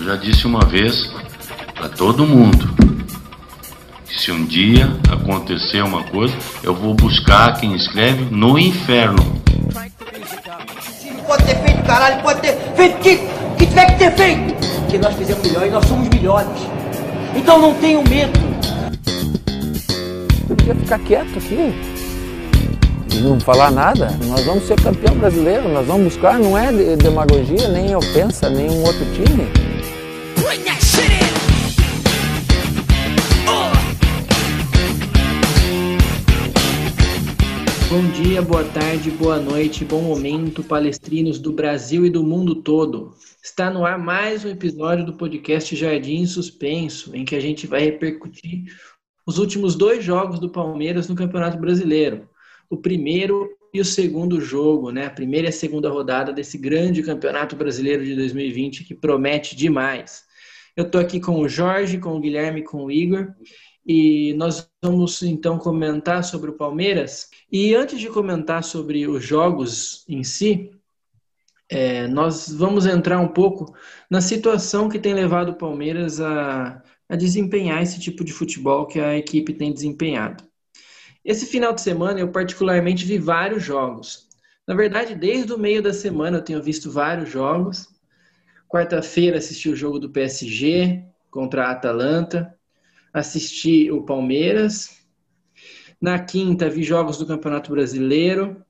Eu já disse uma vez para todo mundo que se um dia acontecer uma coisa, eu vou buscar quem escreve no inferno. Pode ter feito, caralho, pode ter feito o que, que tiver que ter feito. Porque nós fizemos melhor e nós somos melhores. Então não tenham medo. Eu podia ficar quieto aqui e não falar nada. Nós vamos ser campeão brasileiro, nós vamos buscar, não é demagogia, nem ofensa, nem um outro time. Bom dia, boa tarde, boa noite, bom momento, palestrinos do Brasil e do mundo todo. Está no ar mais um episódio do podcast Jardim Suspenso, em que a gente vai repercutir os últimos dois jogos do Palmeiras no Campeonato Brasileiro. O primeiro e o segundo jogo, né? A primeira e a segunda rodada desse grande Campeonato Brasileiro de 2020 que promete demais. Eu estou aqui com o Jorge, com o Guilherme, com o Igor e nós vamos então comentar sobre o Palmeiras. E antes de comentar sobre os jogos em si, é, nós vamos entrar um pouco na situação que tem levado o Palmeiras a, a desempenhar esse tipo de futebol que a equipe tem desempenhado. Esse final de semana eu particularmente vi vários jogos. Na verdade, desde o meio da semana eu tenho visto vários jogos. Quarta-feira assisti o jogo do PSG contra a Atalanta assisti o Palmeiras. Na quinta, vi jogos do Campeonato Brasileiro.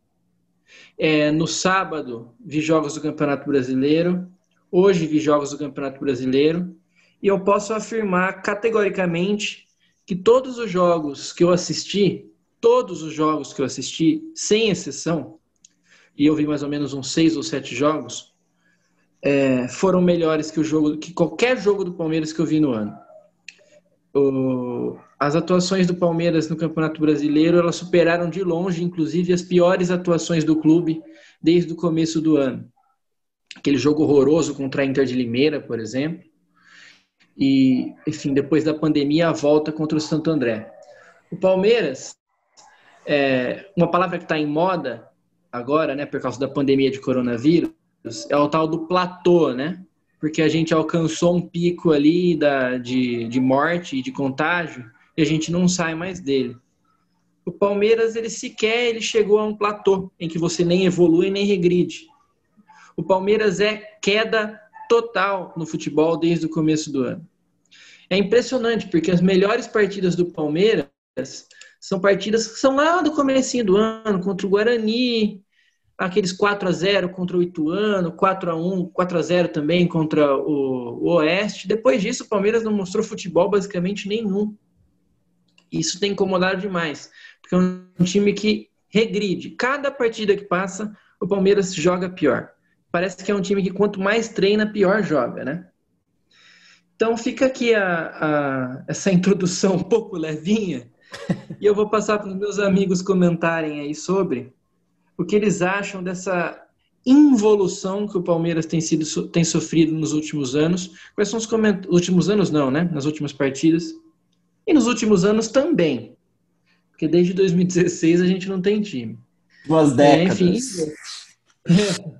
É, no sábado, vi jogos do Campeonato Brasileiro. Hoje, vi jogos do Campeonato Brasileiro. E eu posso afirmar categoricamente que todos os jogos que eu assisti, todos os jogos que eu assisti, sem exceção, e eu vi mais ou menos uns seis ou sete jogos, é, foram melhores que o jogo, que qualquer jogo do Palmeiras que eu vi no ano o, as atuações do Palmeiras no Campeonato Brasileiro elas superaram de longe, inclusive, as piores atuações do clube desde o começo do ano. Aquele jogo horroroso contra a Inter de Limeira, por exemplo. E, enfim, depois da pandemia, a volta contra o Santo André. O Palmeiras, é, uma palavra que está em moda agora, né, por causa da pandemia de coronavírus, é o tal do platô, né? Porque a gente alcançou um pico ali da, de, de morte e de contágio e a gente não sai mais dele. O Palmeiras, ele sequer ele chegou a um platô em que você nem evolui nem regride. O Palmeiras é queda total no futebol desde o começo do ano. É impressionante, porque as melhores partidas do Palmeiras são partidas que são lá do comecinho do ano, contra o Guarani, aqueles 4 a 0 contra o Ituano, 4 a 1, 4 a 0 também contra o, o Oeste. Depois disso, o Palmeiras não mostrou futebol basicamente nenhum. Isso tem incomodado demais, porque é um time que regride. Cada partida que passa, o Palmeiras joga pior. Parece que é um time que quanto mais treina, pior joga, né? Então fica aqui a, a, essa introdução um pouco levinha e eu vou passar para os meus amigos comentarem aí sobre o que eles acham dessa involução que o Palmeiras tem sido tem sofrido nos últimos anos. Quais são os comentários? Últimos anos não, né? Nas últimas partidas. E nos últimos anos também. Porque desde 2016 a gente não tem time. Duas décadas. É, enfim.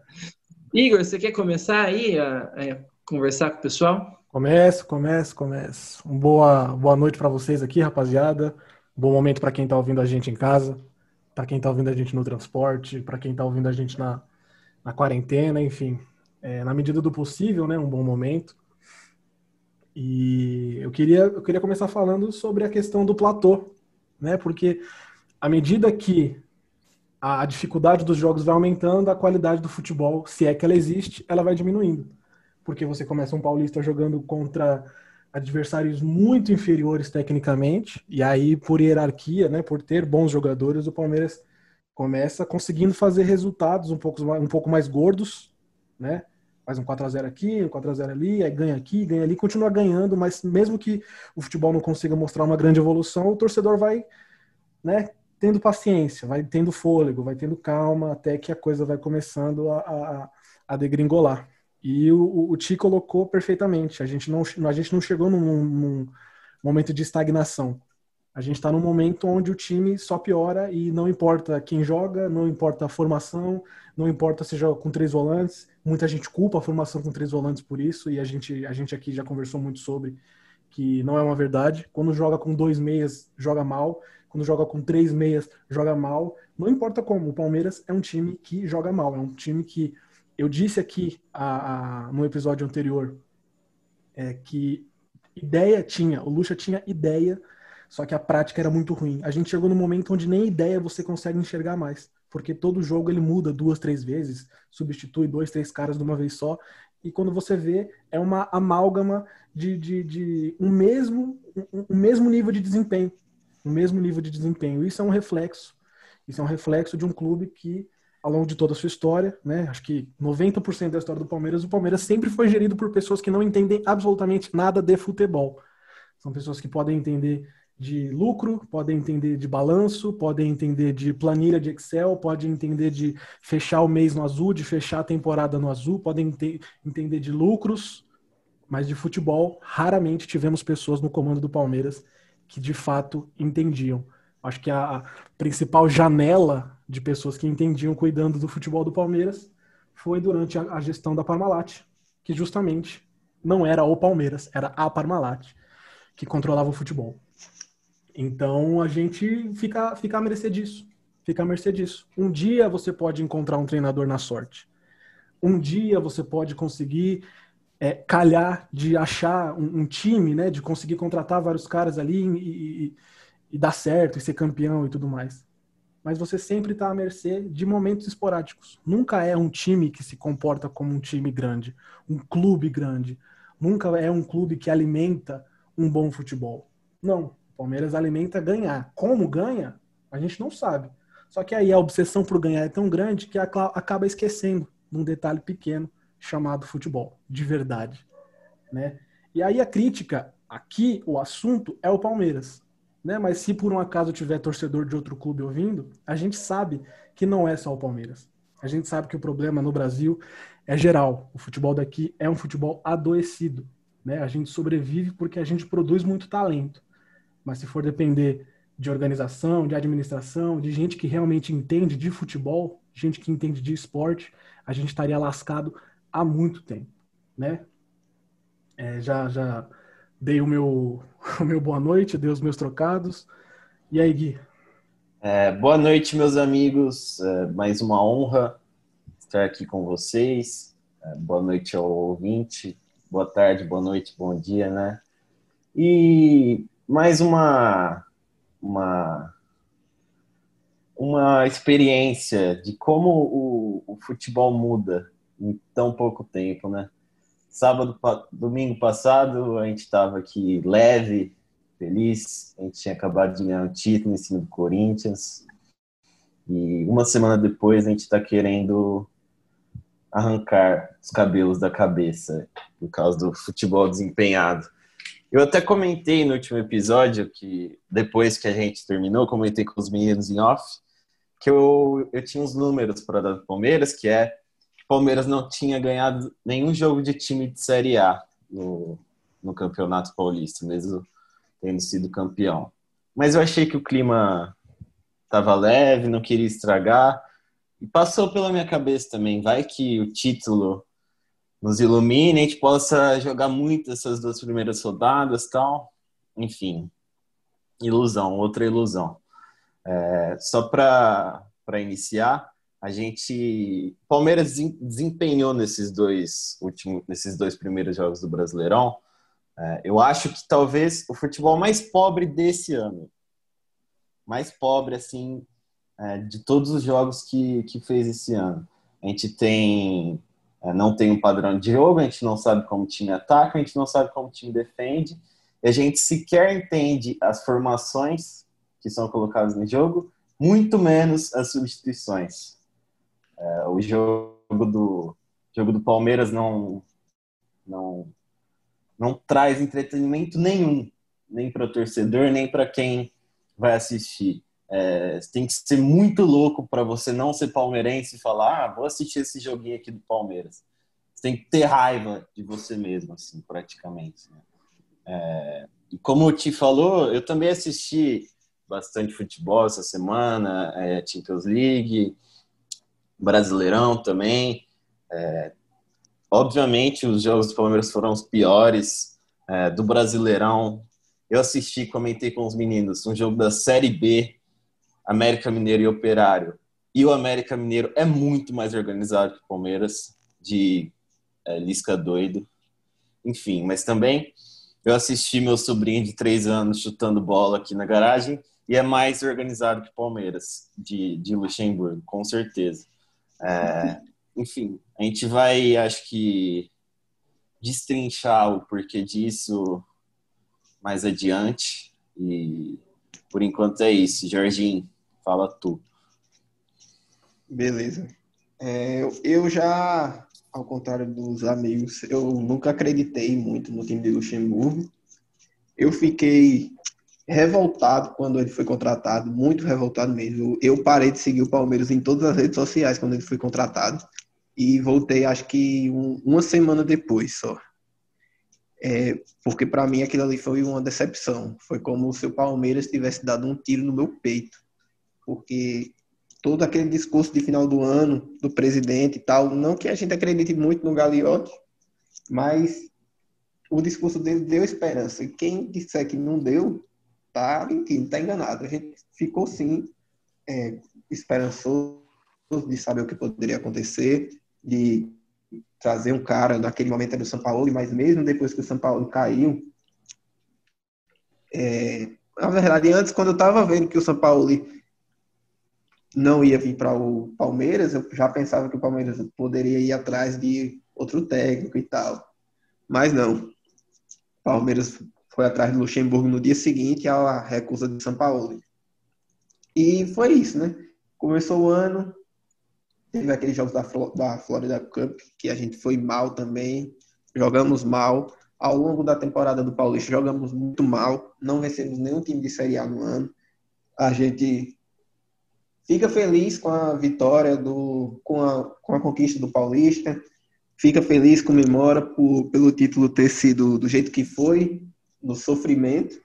Igor, você quer começar aí a, a, conversar com o pessoal? Começo, começo, começo. Um boa, boa noite para vocês aqui, rapaziada. Bom momento para quem está ouvindo a gente em casa para quem está ouvindo a gente no transporte, para quem está ouvindo a gente na, na quarentena, enfim, é, na medida do possível, né, um bom momento. E eu queria, eu queria começar falando sobre a questão do platô, né, porque à medida que a dificuldade dos jogos vai aumentando, a qualidade do futebol, se é que ela existe, ela vai diminuindo. Porque você começa um paulista jogando contra adversários muito inferiores tecnicamente, e aí por hierarquia, né, por ter bons jogadores, o Palmeiras começa conseguindo fazer resultados um pouco, um pouco mais gordos, né? Faz um 4 a 0 aqui, um 4 a 0 ali, aí ganha aqui, ganha ali, continua ganhando, mas mesmo que o futebol não consiga mostrar uma grande evolução, o torcedor vai, né, tendo paciência, vai tendo fôlego, vai tendo calma, até que a coisa vai começando a, a, a degringolar. E o, o Ti colocou perfeitamente. A gente não, a gente não chegou num, num momento de estagnação. A gente está num momento onde o time só piora e não importa quem joga, não importa a formação, não importa se joga com três volantes. Muita gente culpa a formação com três volantes por isso e a gente, a gente aqui já conversou muito sobre que não é uma verdade. Quando joga com dois meias, joga mal. Quando joga com três meias, joga mal. Não importa como, o Palmeiras é um time que joga mal. É um time que eu disse aqui a, a, no episódio anterior é, que ideia tinha, o Lucha tinha ideia só que a prática era muito ruim. A gente chegou no momento onde nem ideia você consegue enxergar mais. Porque todo jogo ele muda duas, três vezes, substitui dois, três caras de uma vez só. E quando você vê, é uma amálgama de, de, de um, mesmo, um, um mesmo nível de desempenho. Um mesmo nível de desempenho. Isso é um reflexo. Isso é um reflexo de um clube que, ao longo de toda a sua história, né, acho que 90% da história do Palmeiras, o Palmeiras sempre foi gerido por pessoas que não entendem absolutamente nada de futebol. São pessoas que podem entender de lucro, podem entender de balanço, podem entender de planilha de Excel, podem entender de fechar o mês no azul, de fechar a temporada no azul, podem entender de lucros, mas de futebol, raramente tivemos pessoas no comando do Palmeiras que de fato entendiam. Acho que a, principal janela de pessoas que entendiam cuidando do futebol do Palmeiras foi durante a, gestão da Parmalat, que justamente não era o Palmeiras, era a Parmalat que controlava o futebol. Então a gente fica, fica à mercê disso. Fica à mercê disso. Um dia você pode encontrar um treinador na sorte. Um dia você pode conseguir é, calhar de achar um, um, time, né? De conseguir contratar vários caras ali e, e, e dar certo e ser campeão e tudo mais. Mas você sempre está à mercê de momentos esporádicos. Nunca é um time que se comporta como um time grande, um clube grande. Nunca é um clube que alimenta um bom futebol. Não, Palmeiras alimenta ganhar. Como ganha, a gente não sabe. Só que aí a obsessão por ganhar é tão grande que acaba esquecendo de um detalhe pequeno chamado futebol, de verdade. Né? E aí a crítica, aqui o assunto é o Palmeiras. Né? Mas se por um acaso tiver torcedor de outro clube ouvindo, a gente sabe que não é só o Palmeiras. A gente sabe que o problema no Brasil é geral. O futebol daqui é um futebol adoecido. Né? A gente sobrevive porque a gente produz muito talento. Mas se for depender de organização, de administração, de gente que realmente entende de futebol, gente que entende de esporte, a gente estaria lascado há muito tempo, né? É, já já dei o meu o meu boa noite, dei os meus trocados. E aí, Gui? É, boa noite, meus amigos. É, mais uma honra estar aqui com vocês. É, boa noite ao ouvinte. Boa tarde, boa noite, bom dia, né? E mais uma, uma, uma experiência de como o, o futebol muda em tão pouco tempo, né? Sábado, domingo passado, a gente estava aqui leve, feliz. A gente tinha acabado de ganhar um título em cima do Corinthians. E uma semana depois, a gente está querendo arrancar os cabelos da cabeça por causa do futebol desempenhado. Eu até comentei no último episódio que depois que a gente terminou, comentei com os meninos em off, que eu, eu tinha uns números para dar do Palmeiras, que é o Palmeiras não tinha ganhado nenhum jogo de time de Série A no, no Campeonato Paulista, mesmo tendo sido campeão. Mas eu achei que o clima estava leve, não queria estragar. E passou pela minha cabeça também, vai que o título nos ilumine, a gente possa jogar muito essas duas primeiras rodadas tal. Enfim, ilusão, outra ilusão. É, só para iniciar, a gente. Palmeiras desempenhou nesses dois últimos, nesses dois primeiros jogos do Brasileirão. É, eu acho que talvez o futebol mais pobre desse ano, mais pobre assim, é, de todos os jogos que, que fez esse ano. A gente tem é, não tem um padrão de jogo, a gente não sabe como o time ataca, a gente não sabe como o time defende, e a gente sequer entende as formações que são colocadas no jogo, muito menos as substituições. É, o jogo do, jogo do Palmeiras não, não, não traz entretenimento nenhum, nem para o torcedor, nem para quem vai assistir. É, tem que ser muito louco para você não ser palmeirense e falar, ah, vou assistir esse joguinho aqui do Palmeiras. Você tem que ter raiva de você mesmo, assim, praticamente. Né? É, como o Ti falou, eu também assisti bastante futebol essa semana, é, Champions League, Brasileirão também. É, obviamente, os jogos do Palmeiras foram os piores. É, do Brasileirão, eu assisti, comentei com os meninos, um jogo da Série B, América Mineiro e Operário. E o América Mineiro é muito mais organizado que o Palmeiras, de é, Lisca doido. Enfim, mas também eu assisti meu sobrinho de três anos chutando bola aqui na garagem e é mais organizado que o Palmeiras, de, de Luxemburgo, com certeza. É, enfim, a gente vai, acho que, destrinchar o porquê disso mais adiante. E por enquanto é isso. Jorginho, fala tu. Beleza. É, eu já, ao contrário dos amigos, eu nunca acreditei muito no time de Luxemburgo. Eu fiquei revoltado quando ele foi contratado, muito revoltado mesmo. Eu parei de seguir o Palmeiras em todas as redes sociais quando ele foi contratado e voltei, acho que um, uma semana depois só. É, porque para mim aquilo ali foi uma decepção. Foi como se o Palmeiras tivesse dado um tiro no meu peito. Porque todo aquele discurso de final do ano do presidente e tal, não que a gente acredite muito no Gagliotti, mas o discurso dele deu esperança. E quem disser que não deu, tá mentindo, tá enganado. A gente ficou sim é, esperançoso de saber o que poderia acontecer, de trazer um cara, naquele momento era o São Paulo, mas mesmo depois que o São Paulo caiu, é, na verdade, antes, quando eu estava vendo que o São Paulo não ia vir para o Palmeiras, eu já pensava que o Palmeiras poderia ir atrás de outro técnico e tal. Mas não. Palmeiras foi atrás do Luxemburgo no dia seguinte à recusa de São Paulo. E foi isso, né? Começou o ano, teve aqueles jogos da, da Florida Cup, que a gente foi mal também, jogamos mal. Ao longo da temporada do Paulista, jogamos muito mal, não vencemos nenhum time de Série A no ano. A gente fica feliz com a vitória, do, com, a, com a conquista do Paulista, fica feliz, comemora por, pelo título ter sido do jeito que foi, no sofrimento.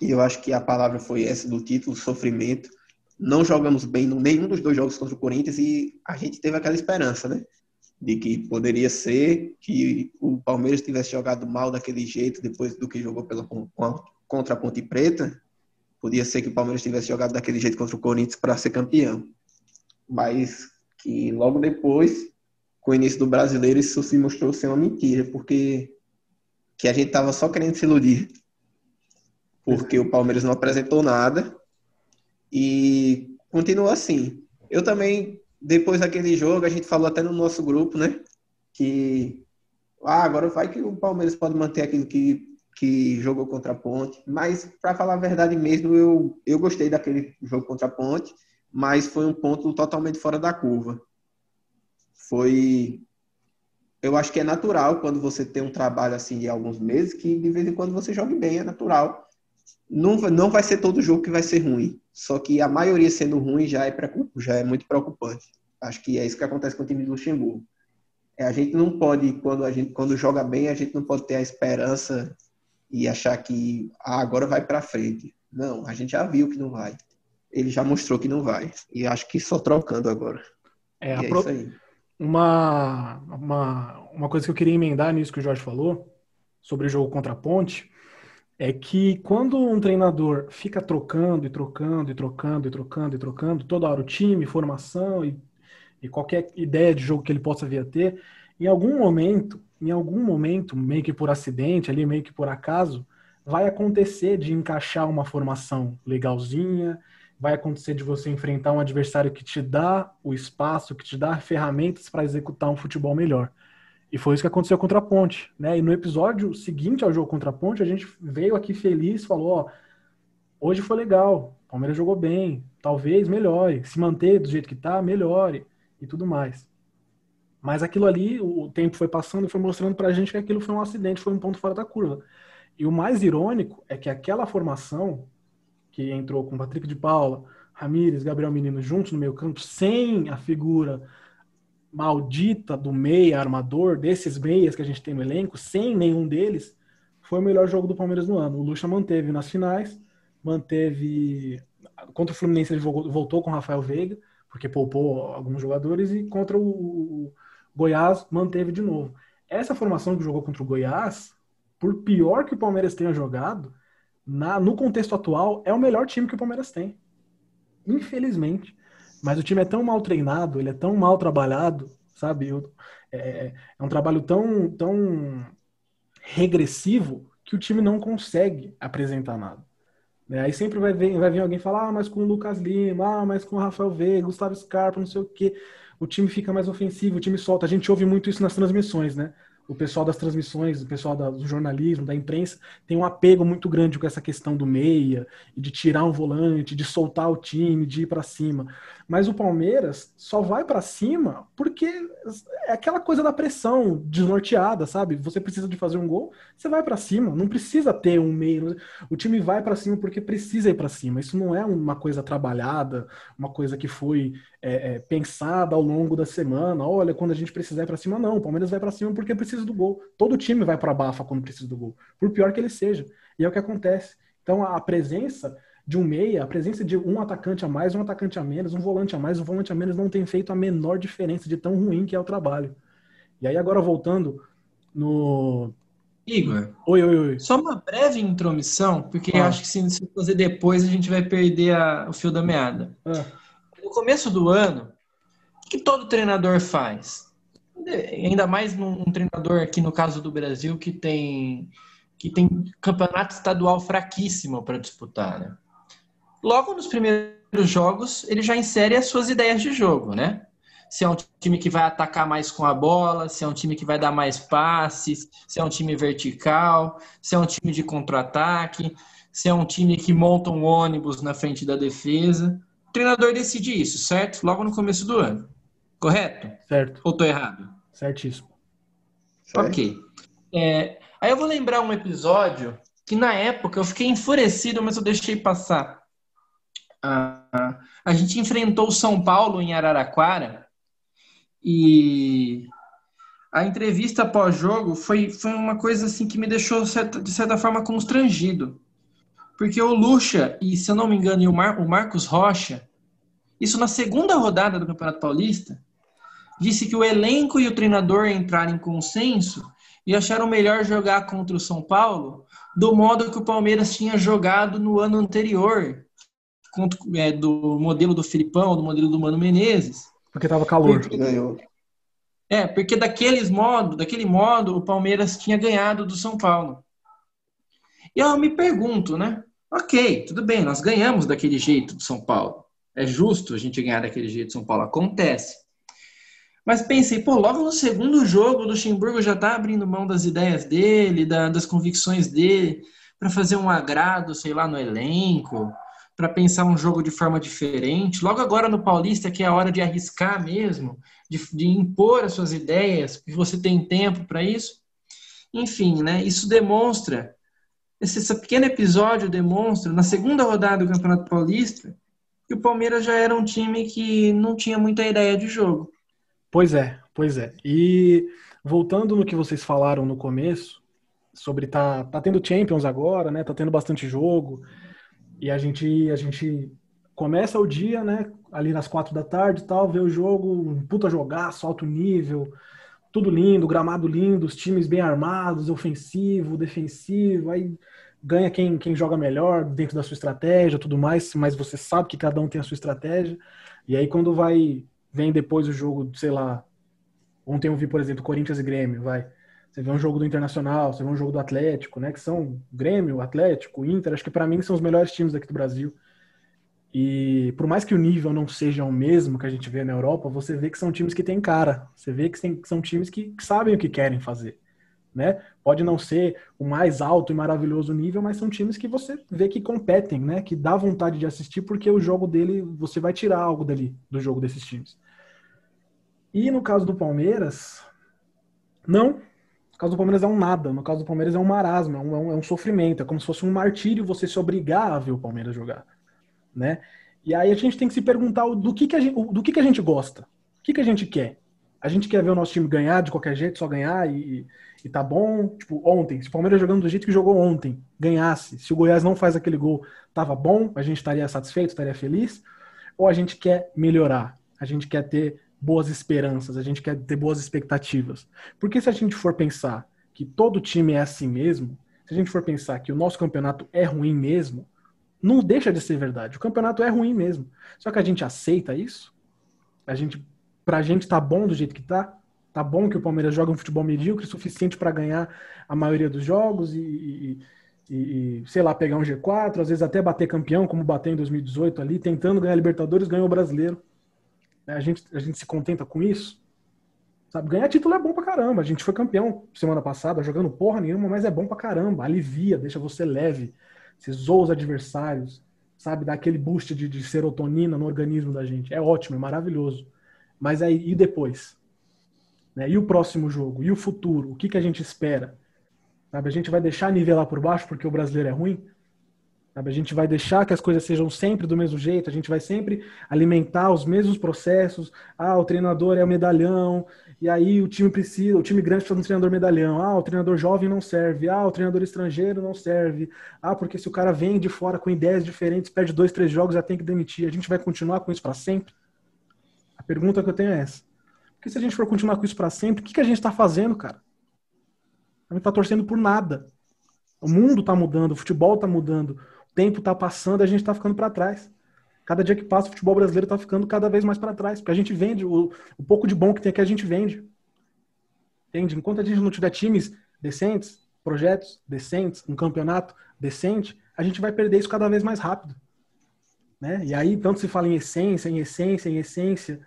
E eu acho que a palavra foi essa do título, sofrimento. Não jogamos bem nenhum dos dois jogos contra o Corinthians e a gente teve aquela esperança, né? De que poderia ser que o Palmeiras tivesse jogado mal daquele jeito depois do que jogou pela, contra a Ponte Preta. Podia ser que o Palmeiras tivesse jogado daquele jeito contra o Corinthians para ser campeão. Mas que logo depois, com o início do brasileiro, isso se mostrou ser uma mentira, porque que a gente tava só querendo se iludir. Porque o Palmeiras não apresentou nada e continua assim. Eu também, depois daquele jogo, a gente falou até no nosso grupo, né? Que ah, agora vai que o Palmeiras pode manter aquilo que, que jogou contra a Ponte. Mas, para falar a verdade mesmo, eu, eu gostei daquele jogo contra a Ponte, mas foi um ponto totalmente fora da curva. Foi eu acho que é natural quando você tem um trabalho assim de alguns meses que de vez em quando você jogue bem, é natural. Não, não vai ser todo jogo que vai ser ruim. Só que a maioria sendo ruim já é, já é muito preocupante. Acho que é isso que acontece com o time do Luxemburgo. É, a gente não pode, quando a gente quando joga bem, a gente não pode ter a esperança e achar que ah, agora vai para frente. Não, a gente já viu que não vai. Ele já mostrou que não vai. E acho que só trocando agora. É, a, é pro... Uma, uma, uma coisa que eu queria emendar nisso que o Jorge falou, sobre o jogo contra a Ponte, é que quando um treinador fica trocando e trocando e trocando e trocando e trocando, toda hora o time, formação e, e qualquer ideia de jogo que ele possa vir a ter, em algum momento, em algum momento, meio que por acidente, ali meio que por acaso, vai acontecer de encaixar uma formação legalzinha, vai acontecer de você enfrentar um adversário que te dá o espaço, que te dá ferramentas para executar um futebol melhor. E foi isso que aconteceu contra a Ponte, né? E no episódio seguinte ao jogo contra a Ponte, a gente veio aqui feliz, falou, ó, hoje foi legal, o Palmeiras jogou bem, talvez melhore, se manter do jeito que tá, melhore e tudo mais. Mas aquilo ali, o tempo foi passando e foi mostrando pra gente que aquilo foi um acidente, foi um ponto fora da curva. E o mais irônico é que aquela formação que entrou com Patrick de Paula, Ramires, Gabriel Menino juntos no meio campo, sem a figura maldita do meia armador, desses meias que a gente tem no elenco, sem nenhum deles, foi o melhor jogo do Palmeiras no ano. O Lucha manteve nas finais, manteve. Contra o Fluminense ele voltou com o Rafael Veiga, porque poupou alguns jogadores, e contra o Goiás manteve de novo. Essa formação que jogou contra o Goiás, por pior que o Palmeiras tenha jogado, na, no contexto atual, é o melhor time que o Palmeiras tem. Infelizmente. Mas o time é tão mal treinado, ele é tão mal trabalhado, sabe? É, é um trabalho tão, tão regressivo que o time não consegue apresentar nada. Né? Aí sempre vai vir, vai vir alguém falar, ah, mas com o Lucas Lima, ah, mas com o Rafael Veiga, Gustavo Scarpa, não sei o quê. O time fica mais ofensivo, o time solta. A gente ouve muito isso nas transmissões, né? O pessoal das transmissões, o pessoal do jornalismo, da imprensa, tem um apego muito grande com essa questão do meia, de tirar um volante, de soltar o time, de ir para cima. Mas o Palmeiras só vai para cima porque é aquela coisa da pressão desnorteada, sabe? Você precisa de fazer um gol, você vai para cima, não precisa ter um meio. O time vai para cima porque precisa ir para cima. Isso não é uma coisa trabalhada, uma coisa que foi é, é, pensada ao longo da semana. Olha, quando a gente precisar ir para cima, não. O Palmeiras vai para cima porque precisa do gol. Todo time vai para bafa quando precisa do gol, por pior que ele seja. E é o que acontece. Então a presença de um meia, a presença de um atacante a mais, um atacante a menos, um volante a mais, um volante a menos não tem feito a menor diferença de tão ruim que é o trabalho. E aí agora voltando no Igor. Oi, oi, oi. Só uma breve intromissão, porque ah. acho que se, se fazer depois a gente vai perder a, o fio da meada. Ah. No começo do ano, o que todo treinador faz? Ainda mais num um treinador aqui no caso do Brasil que tem que tem campeonato estadual fraquíssimo para disputar, né? logo nos primeiros jogos, ele já insere as suas ideias de jogo, né? Se é um time que vai atacar mais com a bola, se é um time que vai dar mais passes, se é um time vertical, se é um time de contra-ataque, se é um time que monta um ônibus na frente da defesa. O treinador decide isso, certo? Logo no começo do ano. Correto? Certo. Ou estou errado? Certíssimo. Certo. Ok. É, aí eu vou lembrar um episódio que na época eu fiquei enfurecido, mas eu deixei passar a, a gente enfrentou o São Paulo em Araraquara e a entrevista pós-jogo foi, foi uma coisa assim que me deixou de certa forma constrangido. Porque o Lucha e, se eu não me engano, e o, Mar, o Marcos Rocha, isso na segunda rodada do Campeonato Paulista, disse que o elenco e o treinador entraram em consenso e acharam melhor jogar contra o São Paulo do modo que o Palmeiras tinha jogado no ano anterior, é, do modelo do Filipão, do modelo do Mano Menezes. Porque tava calor. Porque ganhou. É, porque daqueles modo, daquele modo, o Palmeiras tinha ganhado do São Paulo. E eu me pergunto, né? Ok, tudo bem, nós ganhamos daquele jeito do São Paulo. É justo a gente ganhar daquele jeito do São Paulo, acontece. Mas pensei, pô, logo no segundo jogo, o Luxemburgo já tá abrindo mão das ideias dele, da, das convicções dele, para fazer um agrado, sei lá, no elenco, para pensar um jogo de forma diferente. Logo agora no Paulista, que é a hora de arriscar mesmo, de, de impor as suas ideias, que você tem tempo para isso. Enfim, né, isso demonstra, esse, esse pequeno episódio demonstra, na segunda rodada do Campeonato Paulista, que o Palmeiras já era um time que não tinha muita ideia de jogo. Pois é, pois é. E voltando no que vocês falaram no começo, sobre tá, tá tendo Champions agora, né? Tá tendo bastante jogo. E a gente, a gente começa o dia, né? Ali nas quatro da tarde e tal, vê o jogo, um puta jogar, alto nível, tudo lindo, gramado lindo, os times bem armados, ofensivo, defensivo, aí ganha quem, quem joga melhor dentro da sua estratégia, tudo mais, mas você sabe que cada um tem a sua estratégia. E aí quando vai vem depois o jogo, sei lá, ontem eu vi, por exemplo, Corinthians e Grêmio, vai. Você vê um jogo do Internacional, você vê um jogo do Atlético, né? Que são Grêmio, Atlético, Inter, acho que para mim são os melhores times aqui do Brasil. E por mais que o nível não seja o mesmo que a gente vê na Europa, você vê que são times que têm cara. Você vê que, tem, que são times que, sabem o que querem fazer. Né? Pode não ser o mais alto e maravilhoso nível, mas são times que você vê que competem, né? Que dá vontade de assistir porque o jogo dele, você vai tirar algo dali do jogo desses times. E no caso do Palmeiras, não, no caso do Palmeiras é um nada, no caso do Palmeiras é um marasmo, é um, é um, sofrimento, é como se fosse um martírio você se obrigar a ver o Palmeiras jogar, né? E aí a gente tem que se perguntar do que, que, a, gente, do que, que a gente gosta, o que, que a gente quer. A gente quer ver o nosso time ganhar de qualquer jeito, só ganhar e, e tá bom. Tipo, ontem, se o Palmeiras jogando do jeito que jogou ontem, ganhasse, se o Goiás não faz aquele gol, tava bom, a gente estaria satisfeito, estaria feliz. Ou a gente quer melhorar, a gente quer ter boas esperanças, a gente quer ter boas expectativas. Porque se a gente for pensar que todo time é assim mesmo, se a gente for pensar que o nosso campeonato é ruim mesmo, não deixa de ser verdade. O campeonato é ruim mesmo. Só que a gente aceita isso. A gente, pra gente tá bom do jeito que tá. Tá bom que o Palmeiras joga um futebol medíocre suficiente para ganhar a maioria dos jogos e, e, e, sei lá, pegar um G4, às vezes até bater campeão, como bateu em 2018 ali, tentando ganhar Libertadores, ganhou o Brasileiro. A gente, a gente se contenta com isso? Sabe, ganhar título é bom pra caramba. A gente foi campeão semana passada, jogando porra nenhuma, mas é bom pra caramba. Alivia, deixa você leve. Você zoa os adversários, sabe? Dá aquele boost de, de serotonina no organismo da gente. É ótimo, é maravilhoso. Mas aí, e depois? Né? E o próximo jogo? E o futuro? O que, que a gente espera? Sabe? A gente vai deixar nivelar por baixo porque o brasileiro é ruim? Sabe? A gente vai deixar que as coisas sejam sempre do mesmo jeito, a gente vai sempre alimentar os mesmos processos. Ah, o treinador é o medalhão, e aí o time precisa, o time grande precisa de um treinador medalhão. Ah, o treinador jovem não serve. Ah, o treinador estrangeiro não serve. Ah, porque se o cara vem de fora com ideias diferentes, perde dois, três jogos, já tem que demitir. A gente vai continuar com isso para sempre? A pergunta que eu tenho é essa. Porque se a gente for continuar com isso para sempre, o que, que a gente está fazendo, cara? A gente está torcendo por nada. O mundo está mudando, o futebol está mudando, tempo está passando, a gente está ficando para trás. Cada dia que passa, o futebol brasileiro está ficando cada vez mais para trás, porque a gente vende, o, o, pouco de bom que tem aqui a gente vende. Entende? Enquanto a gente não tiver times decentes, projetos decentes, um campeonato decente, a gente vai perder isso cada vez mais rápido. Né? E aí, tanto se fala em essência, em essência, em essência,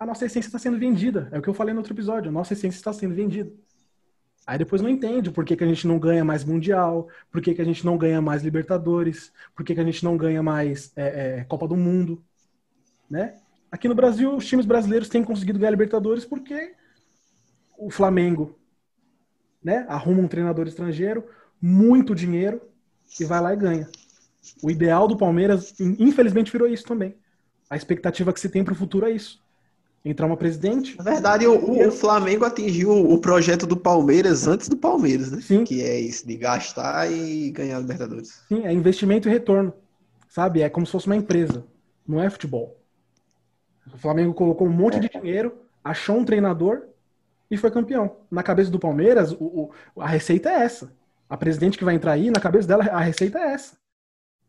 a nossa essência está sendo vendida. É o que eu falei no outro episódio, a nossa essência está sendo vendida. Aí depois não entende por que, que a gente não ganha mais Mundial, por que, que a gente não ganha mais Libertadores, por que, que a gente não ganha mais é, é, Copa do Mundo. Né? Aqui no Brasil, os times brasileiros têm conseguido ganhar Libertadores porque o Flamengo né, arruma um treinador estrangeiro, muito dinheiro, e vai lá e ganha. O ideal do Palmeiras, infelizmente, virou isso também. A expectativa que se tem para o futuro é isso entrar uma presidente. Na verdade, o, o, Flamengo atingiu o projeto do Palmeiras antes do Palmeiras, né? Sim. Que é isso, de gastar e ganhar Libertadores. Sim, é investimento e retorno. Sabe? É como se fosse uma empresa. Não é futebol. O Flamengo colocou um monte de dinheiro, achou um treinador e foi campeão. Na cabeça do Palmeiras, o, o, a receita é essa. A presidente que vai entrar aí, na cabeça dela, a receita é essa.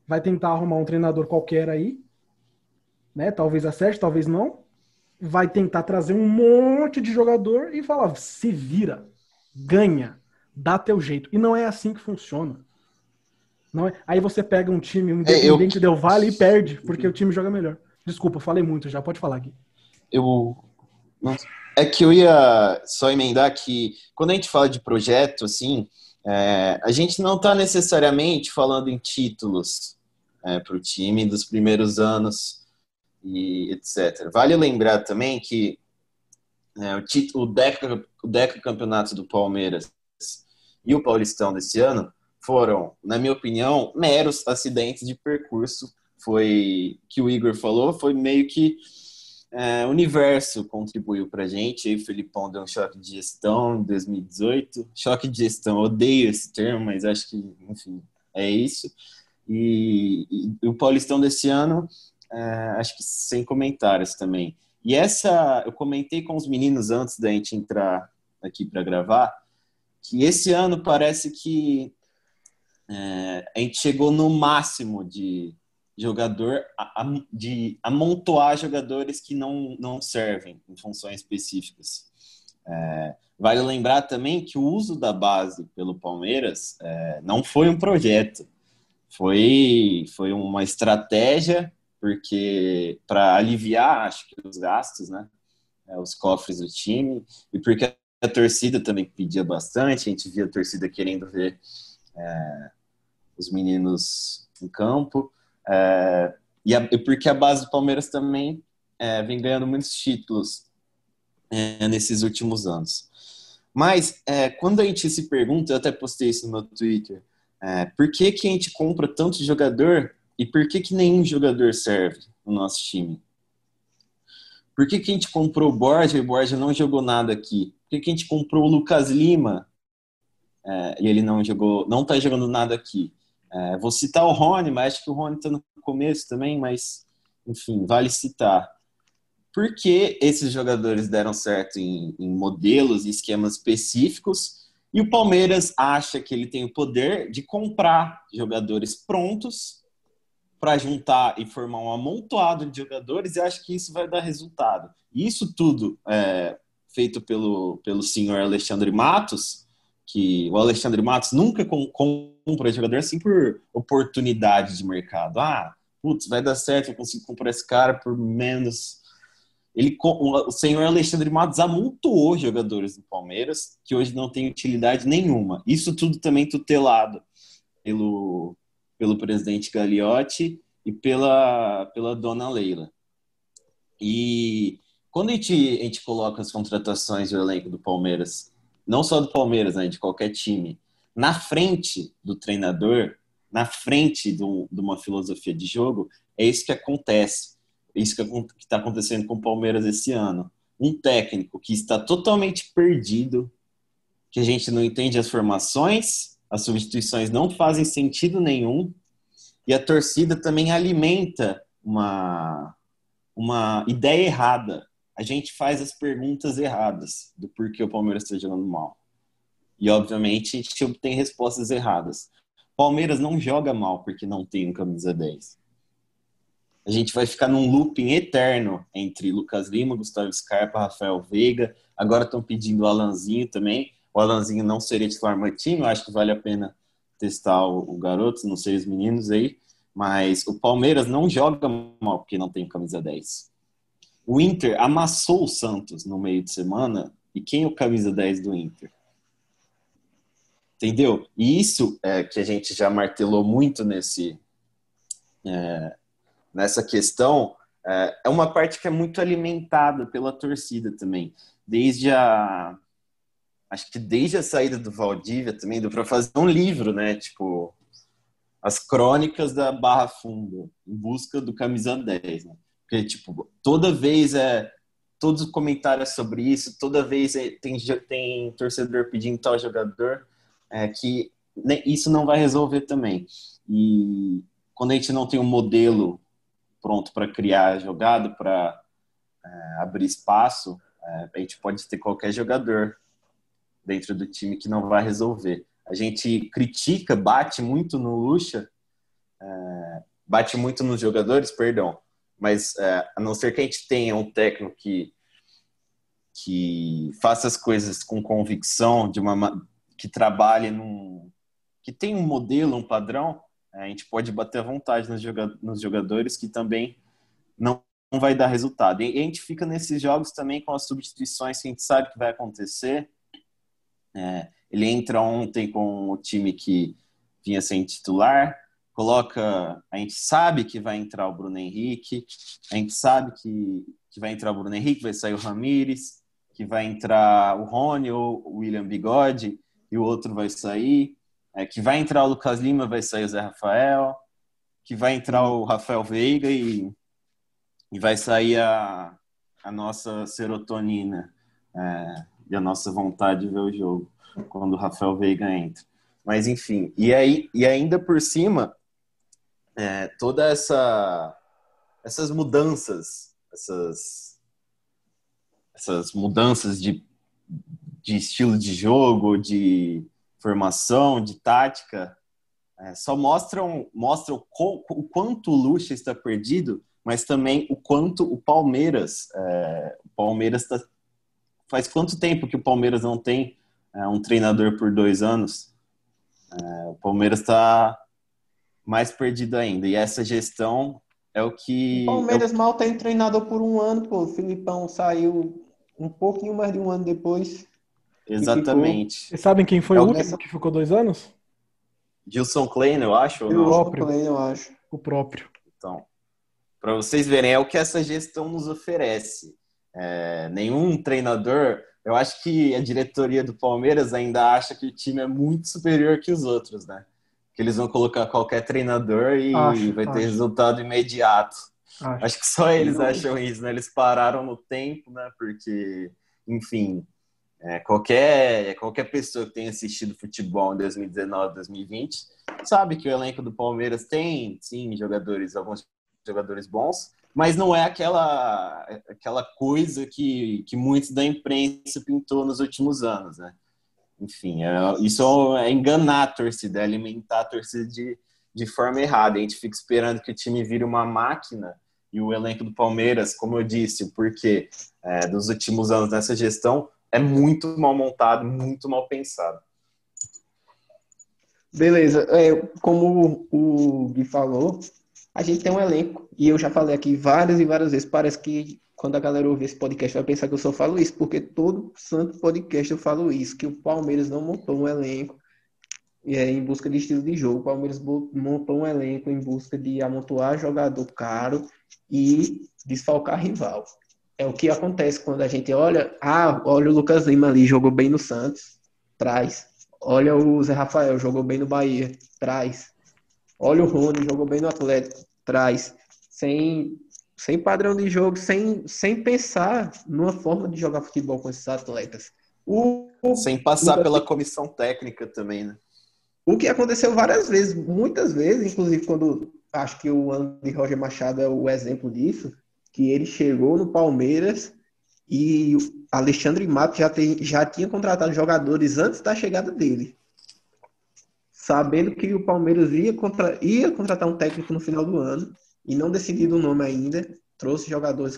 Vai tentar arrumar um treinador qualquer aí, né? Talvez acerte, talvez não vai tentar trazer um monte de jogador e falar: se vira, ganha, dá teu jeito. E não é assim que funciona. Não é... Aí você pega um time, um Independente é, eu... Del Vale e perde, porque o time joga melhor. Desculpa, falei muito já, pode falar aqui. Eu. É que eu ia só emendar que quando a gente fala de projeto, assim, é, a gente não está necessariamente falando em títulos é, para o time dos primeiros anos e etc. Vale lembrar também que né, o, título, o, Deca, o Deca Campeonato do Palmeiras e o Paulistão desse ano foram, na minha opinião, meros acidentes de percurso. Foi que o Igor falou, foi meio que é, o universo contribuiu para gente. Aí o Felipão deu um choque de gestão em 2018. Choque de gestão, odeio esse termo, mas acho que, enfim, é isso. E, e o Paulistão desse ano é, acho que sem comentários também. E essa, eu comentei com os meninos antes da gente entrar aqui para gravar, que esse ano parece que é, a gente chegou no máximo de jogador, de amontoar jogadores que não, não servem em funções específicas. É, vale lembrar também que o uso da base pelo Palmeiras é, não foi um projeto, foi, foi uma estratégia porque para aliviar, acho que os gastos, né, é, os cofres do time, e porque a torcida também pedia bastante, a gente via a torcida querendo ver é, os meninos em campo, é, e, a, porque a base do Palmeiras também é, vem ganhando muitos títulos é, nesses últimos anos. Mas é, quando a gente se pergunta, eu até postei isso no meu Twitter, por que, que a gente compra tanto jogador e por que, que nenhum jogador serve no nosso time? Por que, que a gente comprou o Borja e o Borja não jogou nada aqui? Por que, que a gente comprou o Lucas Lima é, e ele não jogou, não tá jogando nada aqui? É, vou citar o Rony, mas acho que o Rony tá no começo também, mas enfim, vale citar. Por que esses jogadores deram certo em, em modelos e esquemas específicos e o Palmeiras acha que ele tem o poder de comprar jogadores prontos para juntar e formar um amontoado de jogadores e acha que isso vai dar resultado. Isso tudo é feito pelo, pelo senhor Alexandre Matos, que o Alexandre Matos nunca compra jogador assim por oportunidade de mercado. Ah, putz, vai dar certo, eu consigo comprar esse cara por menos. Ele, o senhor Alexandre Matos amontoou jogadores do Palmeiras que hoje não tem utilidade nenhuma. Isso tudo também tutelado pelo, pelo presidente Gagliotti e pela, pela dona Leila. E quando a gente, a gente coloca as contratações do elenco do Palmeiras, não só do Palmeiras, né, de qualquer time, na frente do treinador, na frente do, de uma filosofia de jogo, é isso que acontece. É isso que está acontecendo com o Palmeiras esse ano. Um técnico que está totalmente perdido, que a gente não entende as formações, as substituições não fazem sentido nenhum, e a torcida também alimenta uma, uma ideia errada. A gente faz as perguntas erradas do porquê o Palmeiras está jogando mal. E, obviamente, a gente obtém respostas erradas. Palmeiras não joga mal porque não tem um camisa 10. A gente vai ficar num looping eterno entre Lucas Lima, Gustavo Scarpa, Rafael Veiga. Agora estão pedindo o Alanzinho também. O Alanzinho não seria titular eu acho que vale a pena testar o, o garoto, não sei os meninos aí. Mas o Palmeiras não joga mal porque não tem camisa 10. O Inter amassou o Santos no meio de semana. E quem é o camisa 10 do Inter? Entendeu? E isso é que a gente já martelou muito nesse, é, nessa questão. É, é uma parte que é muito alimentada pela torcida também. Desde a. Acho que desde a saída do Valdívia também, deu para fazer um livro, né? Tipo, as crônicas da Barra Funda, em busca do camisa 10, né? Porque, tipo, toda vez é. Todos os comentários sobre isso, toda vez é, tem, tem torcedor pedindo tal jogador é, que isso não vai resolver também. E quando a gente não tem um modelo pronto para criar jogada, para é, abrir espaço, é, a gente pode ter qualquer jogador dentro do time que não vai resolver. A gente critica, bate muito no Lucha, é, bate muito nos jogadores, perdão, mas é, a não ser que a gente tenha um técnico que que faça as coisas com convicção, de uma que trabalhe num. que tem um modelo, um padrão, a gente pode bater à vontade nos jogadores que também não vai dar resultado. E a gente fica nesses jogos também com as substituições que a gente sabe que vai acontecer. É, ele entra ontem com o time que vinha sem titular, coloca. A gente sabe que vai entrar o Bruno Henrique, a gente sabe que, que vai entrar o Bruno Henrique, vai sair o Ramires, que vai entrar o Rony ou o William Bigode e o outro vai sair. É, que vai entrar o Lucas Lima, vai sair o Zé Rafael. Que vai entrar o Rafael Veiga e, e vai sair a, a nossa serotonina é, e a nossa vontade de ver o jogo quando o Rafael Veiga entra. Mas enfim, e aí e ainda por cima é, toda essa essas mudanças, essas essas mudanças de de estilo de jogo, de formação, de tática, é, só mostram, mostram o, o quanto o Lucha está perdido, mas também o quanto o Palmeiras, é, o Palmeiras está faz quanto tempo que o Palmeiras não tem é, um treinador por dois anos? É, o Palmeiras está mais perdido ainda. E essa gestão é o que. O Palmeiras é o... mal tem treinador por um ano, pô. O Filipão saiu um pouquinho mais de um ano depois. Exatamente. Vocês sabem quem foi é o último que ficou dois anos? Gilson Klein, eu acho. O próprio. Klein, eu acho. O próprio. Então, para vocês verem, é o que essa gestão nos oferece. É, nenhum treinador. Eu acho que a diretoria do Palmeiras ainda acha que o time é muito superior que os outros, né? Que eles vão colocar qualquer treinador e acho, vai ter acho. resultado imediato. Acho. Acho que só eles acham isso, né? Eles pararam no tempo, né? Porque, enfim, é, qualquer, qualquer pessoa que tenha assistido futebol em 2019, 2020, sabe que o elenco do Palmeiras tem, sim, jogadores, alguns jogadores bons, mas não é aquela, aquela coisa que, que muitos da imprensa pintou nos últimos anos, né? Enfim, é, isso é enganar a torcida, é alimentar a torcida de, de forma errada. A gente fica esperando que o time vire uma máquina e o elenco do Palmeiras, como eu disse, porque é, dos últimos anos nessa gestão é muito mal montado, muito mal pensado. Beleza, é, como o Gui falou, a gente tem um elenco, e eu já falei aqui várias e várias vezes, parece que quando a galera ouvir esse podcast vai pensar que eu só falo isso, porque todo santo podcast eu falo isso, que o Palmeiras não montou um elenco é, em busca de estilo de jogo. O Palmeiras montou um elenco em busca de amontoar jogador caro e desfalcar rival. É o que acontece quando a gente olha, ah, olha o Lucas Lima ali, jogou bem no Santos, traz. Olha o Zé Rafael, jogou bem no Bahia, traz. Olha o Rony, jogou bem no Atlético, traz. Sem, sem padrão de jogo, sem, sem pensar numa forma de jogar futebol com esses atletas. O, sem passar o, pela comissão técnica também, né? O que aconteceu várias vezes, muitas vezes, inclusive quando acho que o Andy Roger Machado é o exemplo disso, que ele chegou no Palmeiras e Alexandre Mato já, tem, já tinha contratado jogadores antes da chegada dele. Sabendo que o Palmeiras ia, contra, ia contratar um técnico no final do ano e não decidido o nome ainda, trouxe jogadores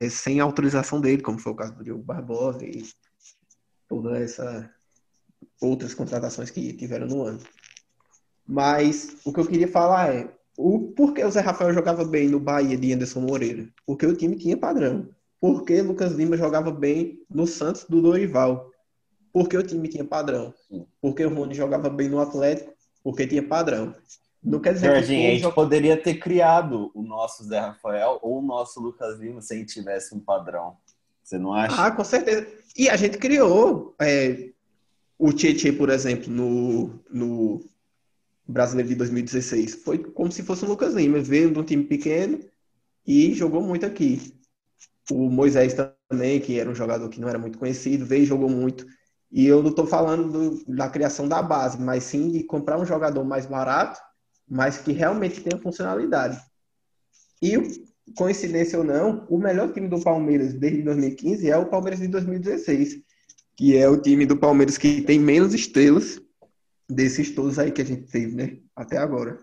é, sem autorização dele, como foi o caso do Diogo Barbosa e toda essa outras contratações que tiveram no ano. Mas o que eu queria falar é o porquê o Zé Rafael jogava bem no Bahia de Anderson Moreira? Porque o time tinha padrão. Porque Lucas Lima jogava bem no Santos do Dorival? Porque o time tinha padrão. Porque o Rony jogava bem no Atlético? Porque tinha padrão. Não quer dizer Jorginho, que a gente poderia ter criado o nosso Zé Rafael ou o nosso Lucas Lima se a gente tivesse um padrão. Você não acha? Ah, com certeza. E a gente criou. É, o Tietchan, por exemplo, no, no Brasileiro de 2016. Foi como se fosse o Lucas Lima, veio de um time pequeno e jogou muito aqui. O Moisés também, que era um jogador que não era muito conhecido, veio e jogou muito. E eu não estou falando do, da criação da base, mas sim de comprar um jogador mais barato, mas que realmente tenha funcionalidade. E, coincidência ou não, o melhor time do Palmeiras desde 2015 é o Palmeiras de 2016 que é o time do Palmeiras que tem menos estrelas desses todos aí que a gente teve, né? Até agora.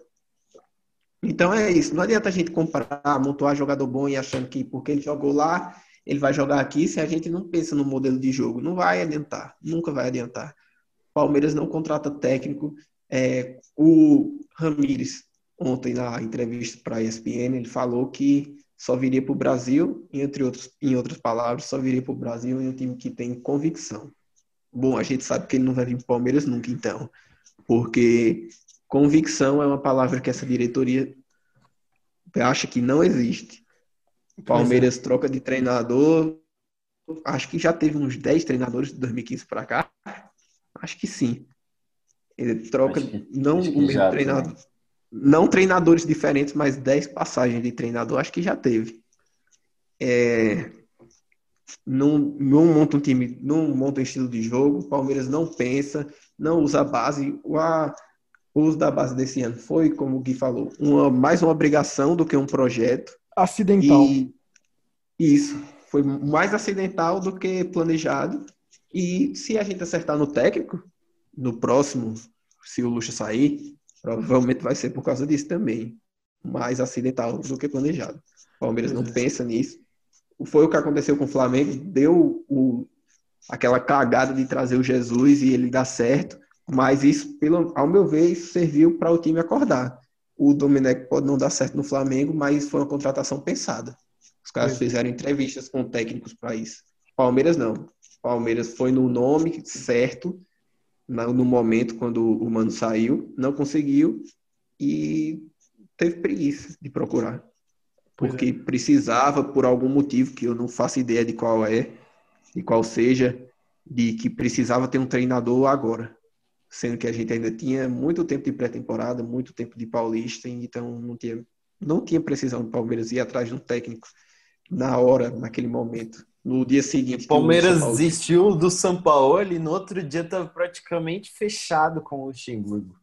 Então é isso. Não adianta a gente comprar, montar jogador bom e achando que porque ele jogou lá, ele vai jogar aqui, se a gente não pensa no modelo de jogo. Não vai adiantar. Nunca vai adiantar. Palmeiras não contrata técnico. É, o Ramires, ontem na entrevista para a ESPN, ele falou que só viria para o Brasil, entre outros, em outras palavras, só viria para o Brasil em um time que tem convicção. Bom, a gente sabe que ele não vai vir para o Palmeiras nunca, então, porque convicção é uma palavra que essa diretoria acha que não existe. O Palmeiras é. troca de treinador, acho que já teve uns 10 treinadores de 2015 para cá, acho que sim. Ele troca, que, não o mesmo treinador. Né? não treinadores diferentes, mas 10 passagens de treinador, acho que já teve. É, não, não monta um time, não monta um estilo de jogo, o Palmeiras não pensa, não usa a base. O, a, o uso da base desse ano foi, como o Gui falou, uma, mais uma obrigação do que um projeto. Acidental. E isso, foi mais acidental do que planejado. E se a gente acertar no técnico, no próximo, se o Lucha sair, Provavelmente vai ser por causa disso também. Mais acidental do que planejado. O Palmeiras não pensa nisso. Foi o que aconteceu com o Flamengo. Deu o, aquela cagada de trazer o Jesus e ele dar certo. Mas isso, pelo, ao meu ver, isso serviu para o time acordar. O Domenech pode não dar certo no Flamengo, mas foi uma contratação pensada. Os caras fizeram entrevistas com técnicos para isso. Palmeiras não. Palmeiras foi no nome certo no momento quando o Mano saiu, não conseguiu e teve preguiça de procurar. Porque é. precisava, por algum motivo que eu não faço ideia de qual é, de qual seja, de que precisava ter um treinador agora. Sendo que a gente ainda tinha muito tempo de pré-temporada, muito tempo de paulista, então não tinha não tinha precisão do Palmeiras ir atrás de um técnico na hora, naquele momento. No dia seguinte. O Palmeiras São Paulo- desistiu do São Paulo e no outro dia estava praticamente fechado com o Luxemburgo.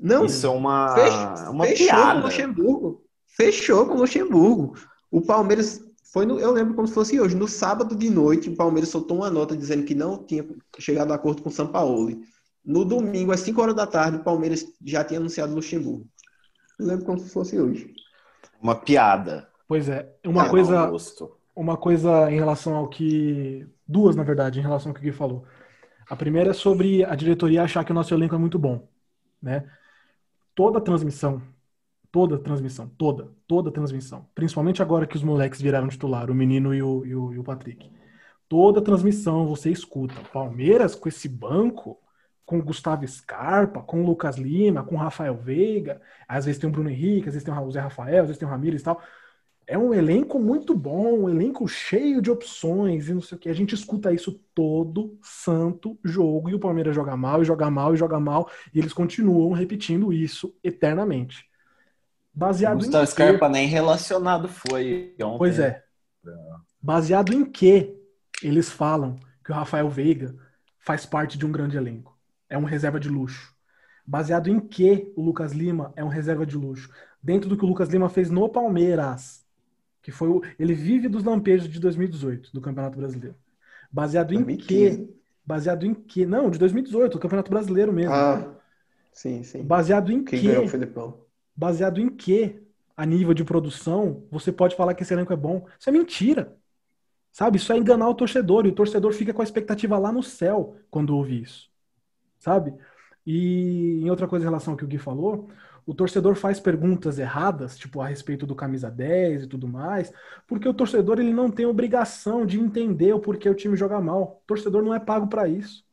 Não, Isso é uma, Fech- uma fechou com piada. o Luxemburgo. Fechou com o Luxemburgo. O Palmeiras foi no, eu lembro como se fosse hoje, no sábado de noite, o Palmeiras soltou uma nota dizendo que não tinha chegado a acordo com o Sampaoli. No domingo, às 5 horas da tarde, o Palmeiras já tinha anunciado o Luxemburgo. Eu lembro como se fosse hoje. Uma piada. Pois é, uma Ah, coisa, uma coisa em relação ao que. Duas, na verdade, em relação ao que o Gui falou. A primeira é sobre a diretoria achar que o nosso elenco é muito bom. Né? Toda transmissão, toda transmissão, toda, toda transmissão, principalmente agora que os moleques viraram titular, o menino e o, e o, e o Patrick. Toda transmissão você escuta. Palmeiras com esse banco, com o Gustavo Scarpa, com o Lucas Lima, com o Rafael Veiga, às vezes tem o Bruno Henrique, às vezes tem o Zé Rafael, às vezes tem o Ramires e tal. É um elenco muito bom, um elenco cheio de opções e não sei o que. A gente escuta isso todo santo jogo e o Palmeiras joga mal e joga mal e joga mal e eles continuam repetindo isso eternamente. Baseado Gustavo em? Scarpa nem relacionado foi ontem. Pois é. Baseado em que eles falam que o Rafael Veiga faz parte de um grande elenco? É um reserva de luxo. Baseado em que o Lucas Lima é um reserva de luxo? Dentro do que o Lucas Lima fez no Palmeiras, que foi o, ele vive dos lampejos de 2018 do Campeonato Brasileiro. Baseado em 2015. que? Baseado em que? Não, de 2018, do Campeonato Brasileiro mesmo. Ah, sim, sim. Baseado em Quem que? ganhou o Felipão? baseado em que a nível de produção você pode falar que esse elenco é bom. Isso é mentira. Sabe? Isso é enganar o torcedor. E o torcedor fica com a expectativa lá no céu quando ouve isso. Sabe? E em outra coisa em relação ao que o Gui falou, o torcedor faz perguntas erradas, tipo a respeito do camisa 10 e tudo mais, porque o torcedor ele não tem obrigação de entender o porquê o time joga mal. O torcedor não é pago para isso.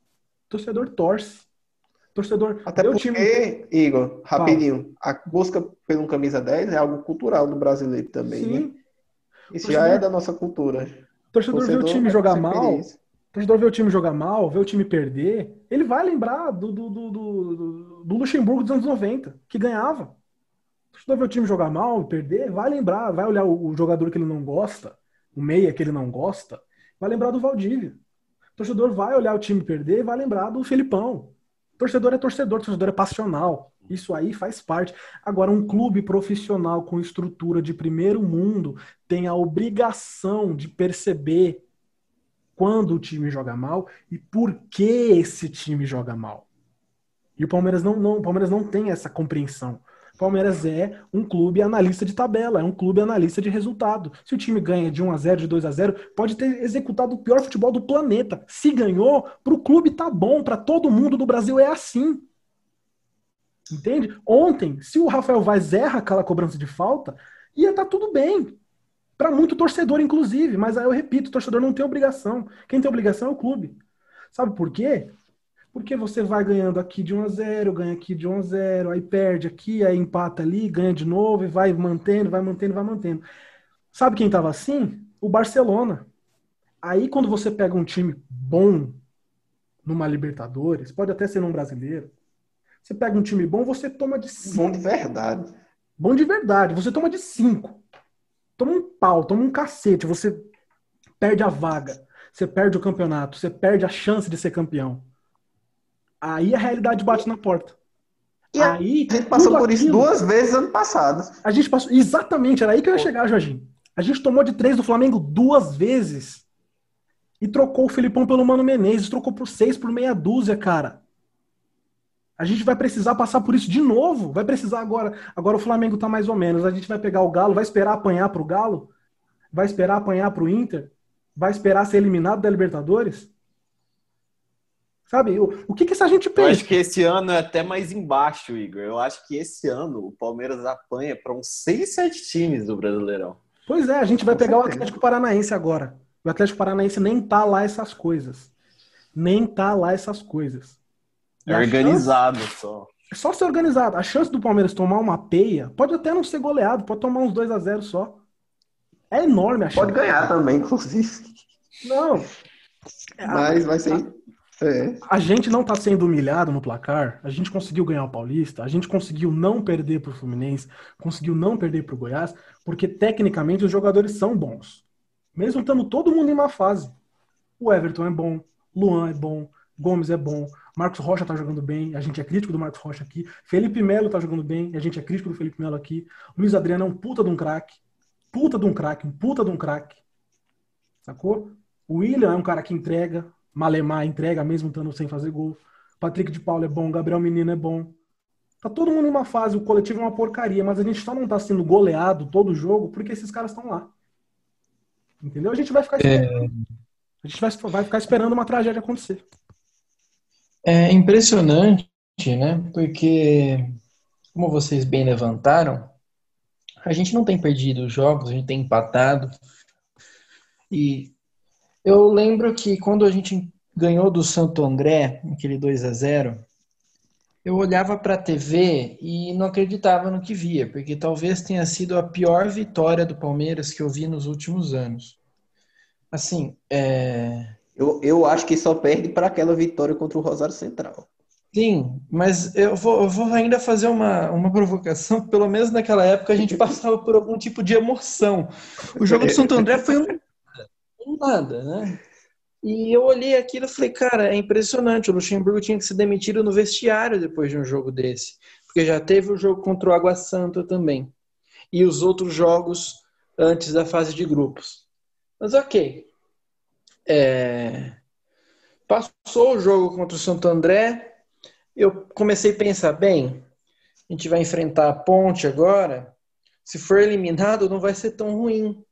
O torcedor torce. O torcedor Até porque, time Igor, rapidinho, a busca pelo camisa 10 é algo cultural do brasileiro também, né? Sim. Isso Torcedor- já é da nossa cultura. O torcedor vê o time vai jogar mal, isso. O torcedor vê o time jogar mal, vê o time perder, ele vai lembrar do, do, do, do, do Luxemburgo dos anos 90, que ganhava. O torcedor vê o time jogar mal, perder, vai lembrar, vai olhar o, o jogador que ele não gosta, o meia que ele não gosta, vai lembrar do Valdívia. O torcedor vai olhar o time perder e vai lembrar do Felipão. O torcedor é torcedor, torcedor é passional. Isso aí faz parte. Agora, um clube profissional com estrutura de primeiro mundo tem a obrigação de perceber quando o time joga mal e por que esse time joga mal. E o Palmeiras não, não, o Palmeiras não tem essa compreensão. O Palmeiras é um clube analista de tabela, é um clube analista de resultado. Se o time ganha de 1 a 0, de 2 a 0, pode ter executado o pior futebol do planeta. Se ganhou, para o clube tá bom, para todo mundo do Brasil é assim. Entende? Ontem, se o Rafael Vaz erra aquela cobrança de falta, ia estar tudo bem. Para muito torcedor, inclusive. Mas aí eu repito, o torcedor não tem obrigação. Quem tem obrigação é o clube. Sabe por quê? Porque você vai ganhando aqui de 1 a 0, ganha aqui de 1 a 0, aí perde aqui, aí empata ali, ganha de novo e vai mantendo, vai mantendo, vai mantendo. Sabe quem estava assim? O Barcelona. Aí quando você pega um time bom numa Libertadores, pode até ser num brasileiro, você pega um time bom, você toma de 5. Bom de verdade. Bom de verdade, você toma de 5. Toma um pau, toma um cacete, você perde a vaga, você perde o campeonato, você perde a chance de ser campeão. Aí a realidade bate na porta. E a aí, A gente passou por isso aquilo- duas vezes ano passado. A gente passou. Exatamente, era aí que eu ia chegar, Jorginho. A gente tomou de três do Flamengo duas vezes. E trocou o Filipão pelo Mano Menezes. Trocou por seis por meia dúzia, cara. A gente vai precisar passar por isso de novo. Vai precisar agora. Agora o Flamengo tá mais ou menos. A gente vai pegar o Galo, vai esperar apanhar pro Galo? Vai esperar apanhar pro Inter? Vai esperar ser eliminado da Libertadores? Sabe, o, o que que essa gente Eu pensa? acho que esse ano é até mais embaixo, Igor. Eu acho que esse ano o Palmeiras apanha para uns 6, 7 times do Brasileirão. Pois é, a gente vai Com pegar o certeza. Atlético Paranaense agora. O Atlético Paranaense nem tá lá essas coisas. Nem tá lá essas coisas. É organizado só. chance- É só ser organizado. A chance do Palmeiras tomar uma peia pode até não ser goleado, pode tomar uns 2 a 0 só. É enorme a chance. Pode ganhar também, inclusive. Não. Mas vai ser. É. A gente não tá sendo humilhado no placar, a gente conseguiu ganhar o Paulista, a gente conseguiu não perder pro Fluminense, conseguiu não perder pro Goiás, porque tecnicamente os jogadores são bons. Mesmo estando todo mundo em uma fase. O Everton é bom, Luan é bom, Gomes é bom, Marcos Rocha tá jogando bem, a gente é crítico do Marcos Rocha aqui, Felipe Melo tá jogando bem, a gente é crítico do Felipe Melo aqui, Luiz Adriano é um puta de um craque, puta de um craque, um puta de um craque. Sacou? O William é um cara que entrega, Malemar entrega mesmo estando sem fazer gol. Patrick de Paula é bom, Gabriel Menino é bom. Tá todo mundo em uma fase, o coletivo é uma porcaria, mas a gente só não tá sendo goleado todo jogo porque esses caras estão lá. Entendeu? A gente vai ficar esperando. A gente vai, vai ficar esperando uma tragédia acontecer. É impressionante, né? Porque, como vocês bem levantaram, a gente não tem perdido os jogos, a gente tem empatado. E eu lembro que quando a gente ganhou do Santo André, aquele 2 a 0 eu olhava para a TV e não acreditava no que via, porque talvez tenha sido a pior vitória do Palmeiras que eu vi nos últimos anos. Assim, é... Eu, eu acho que só perde para aquela vitória contra o Rosário Central. Sim, mas eu vou, eu vou ainda fazer uma, uma provocação. Pelo menos naquela época a gente passava por algum tipo de emoção. O jogo do Santo André foi um, nada, né? E eu olhei aquilo e falei, cara, é impressionante. O Luxemburgo tinha que ser demitido no vestiário depois de um jogo desse. Porque já teve o jogo contra o Água Santa também. E os outros jogos antes da fase de grupos. Mas ok. É... Passou o jogo contra o Santo André. Eu comecei a pensar, bem, a gente vai enfrentar a ponte agora. Se for eliminado, não vai ser tão ruim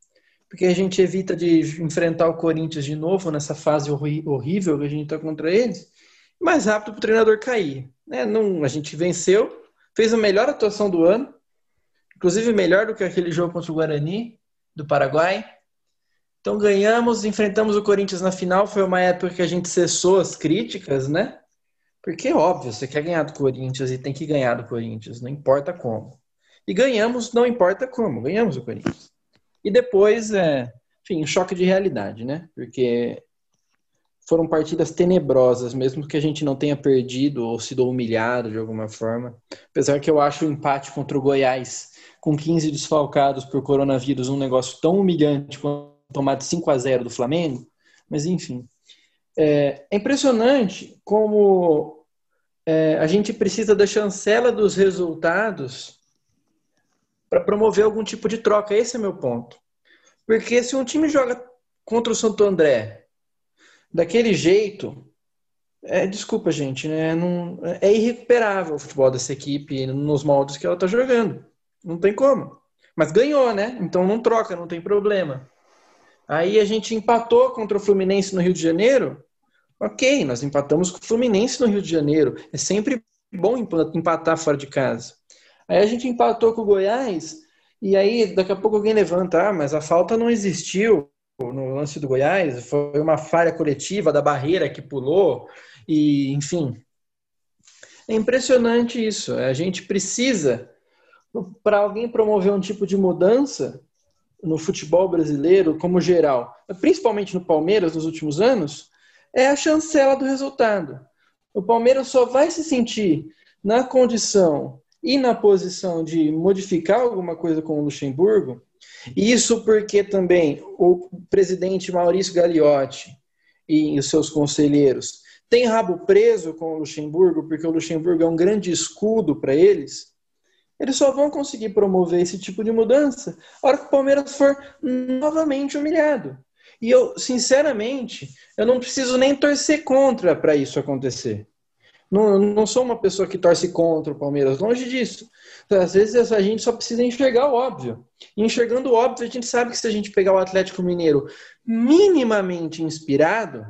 porque a gente evita de enfrentar o Corinthians de novo nessa fase horrível que a gente está contra eles, mais rápido para o treinador cair. Né? Não, a gente venceu, fez a melhor atuação do ano, inclusive melhor do que aquele jogo contra o Guarani, do Paraguai. Então ganhamos, enfrentamos o Corinthians na final, foi uma época que a gente cessou as críticas, né? Porque, óbvio, você quer ganhar do Corinthians e tem que ganhar do Corinthians, não importa como. E ganhamos, não importa como, ganhamos o Corinthians. E depois, é, enfim, choque de realidade, né? Porque foram partidas tenebrosas, mesmo que a gente não tenha perdido ou sido humilhado de alguma forma. Apesar que eu acho o empate contra o Goiás, com 15 desfalcados por coronavírus, um negócio tão humilhante quanto tomar de 5 a 0 do Flamengo. Mas, enfim. É, é impressionante como é, a gente precisa da chancela dos resultados para promover algum tipo de troca. Esse é meu ponto. Porque se um time joga contra o Santo André daquele jeito, é, desculpa, gente, né? Não, é irrecuperável o futebol dessa equipe nos moldes que ela está jogando. Não tem como. Mas ganhou, né? Então não troca, não tem problema. Aí a gente empatou contra o Fluminense no Rio de Janeiro. Ok, nós empatamos com o Fluminense no Rio de Janeiro. É sempre bom empatar fora de casa. Aí a gente empatou com o Goiás, e aí daqui a pouco alguém levanta, ah, mas a falta não existiu no lance do Goiás, foi uma falha coletiva da barreira que pulou, e enfim. É impressionante isso. A gente precisa, para alguém promover um tipo de mudança no futebol brasileiro, como geral, principalmente no Palmeiras nos últimos anos, é a chancela do resultado. O Palmeiras só vai se sentir na condição e na posição de modificar alguma coisa com o Luxemburgo, isso porque também o presidente Maurício Gagliotti e os seus conselheiros têm rabo preso com o Luxemburgo, porque o Luxemburgo é um grande escudo para eles, eles só vão conseguir promover esse tipo de mudança a hora que o Palmeiras for novamente humilhado. E eu, sinceramente, eu não preciso nem torcer contra para isso acontecer. Não, não sou uma pessoa que torce contra o Palmeiras, longe disso. Às vezes a gente só precisa enxergar o óbvio. E enxergando o óbvio, a gente sabe que se a gente pegar o Atlético Mineiro minimamente inspirado,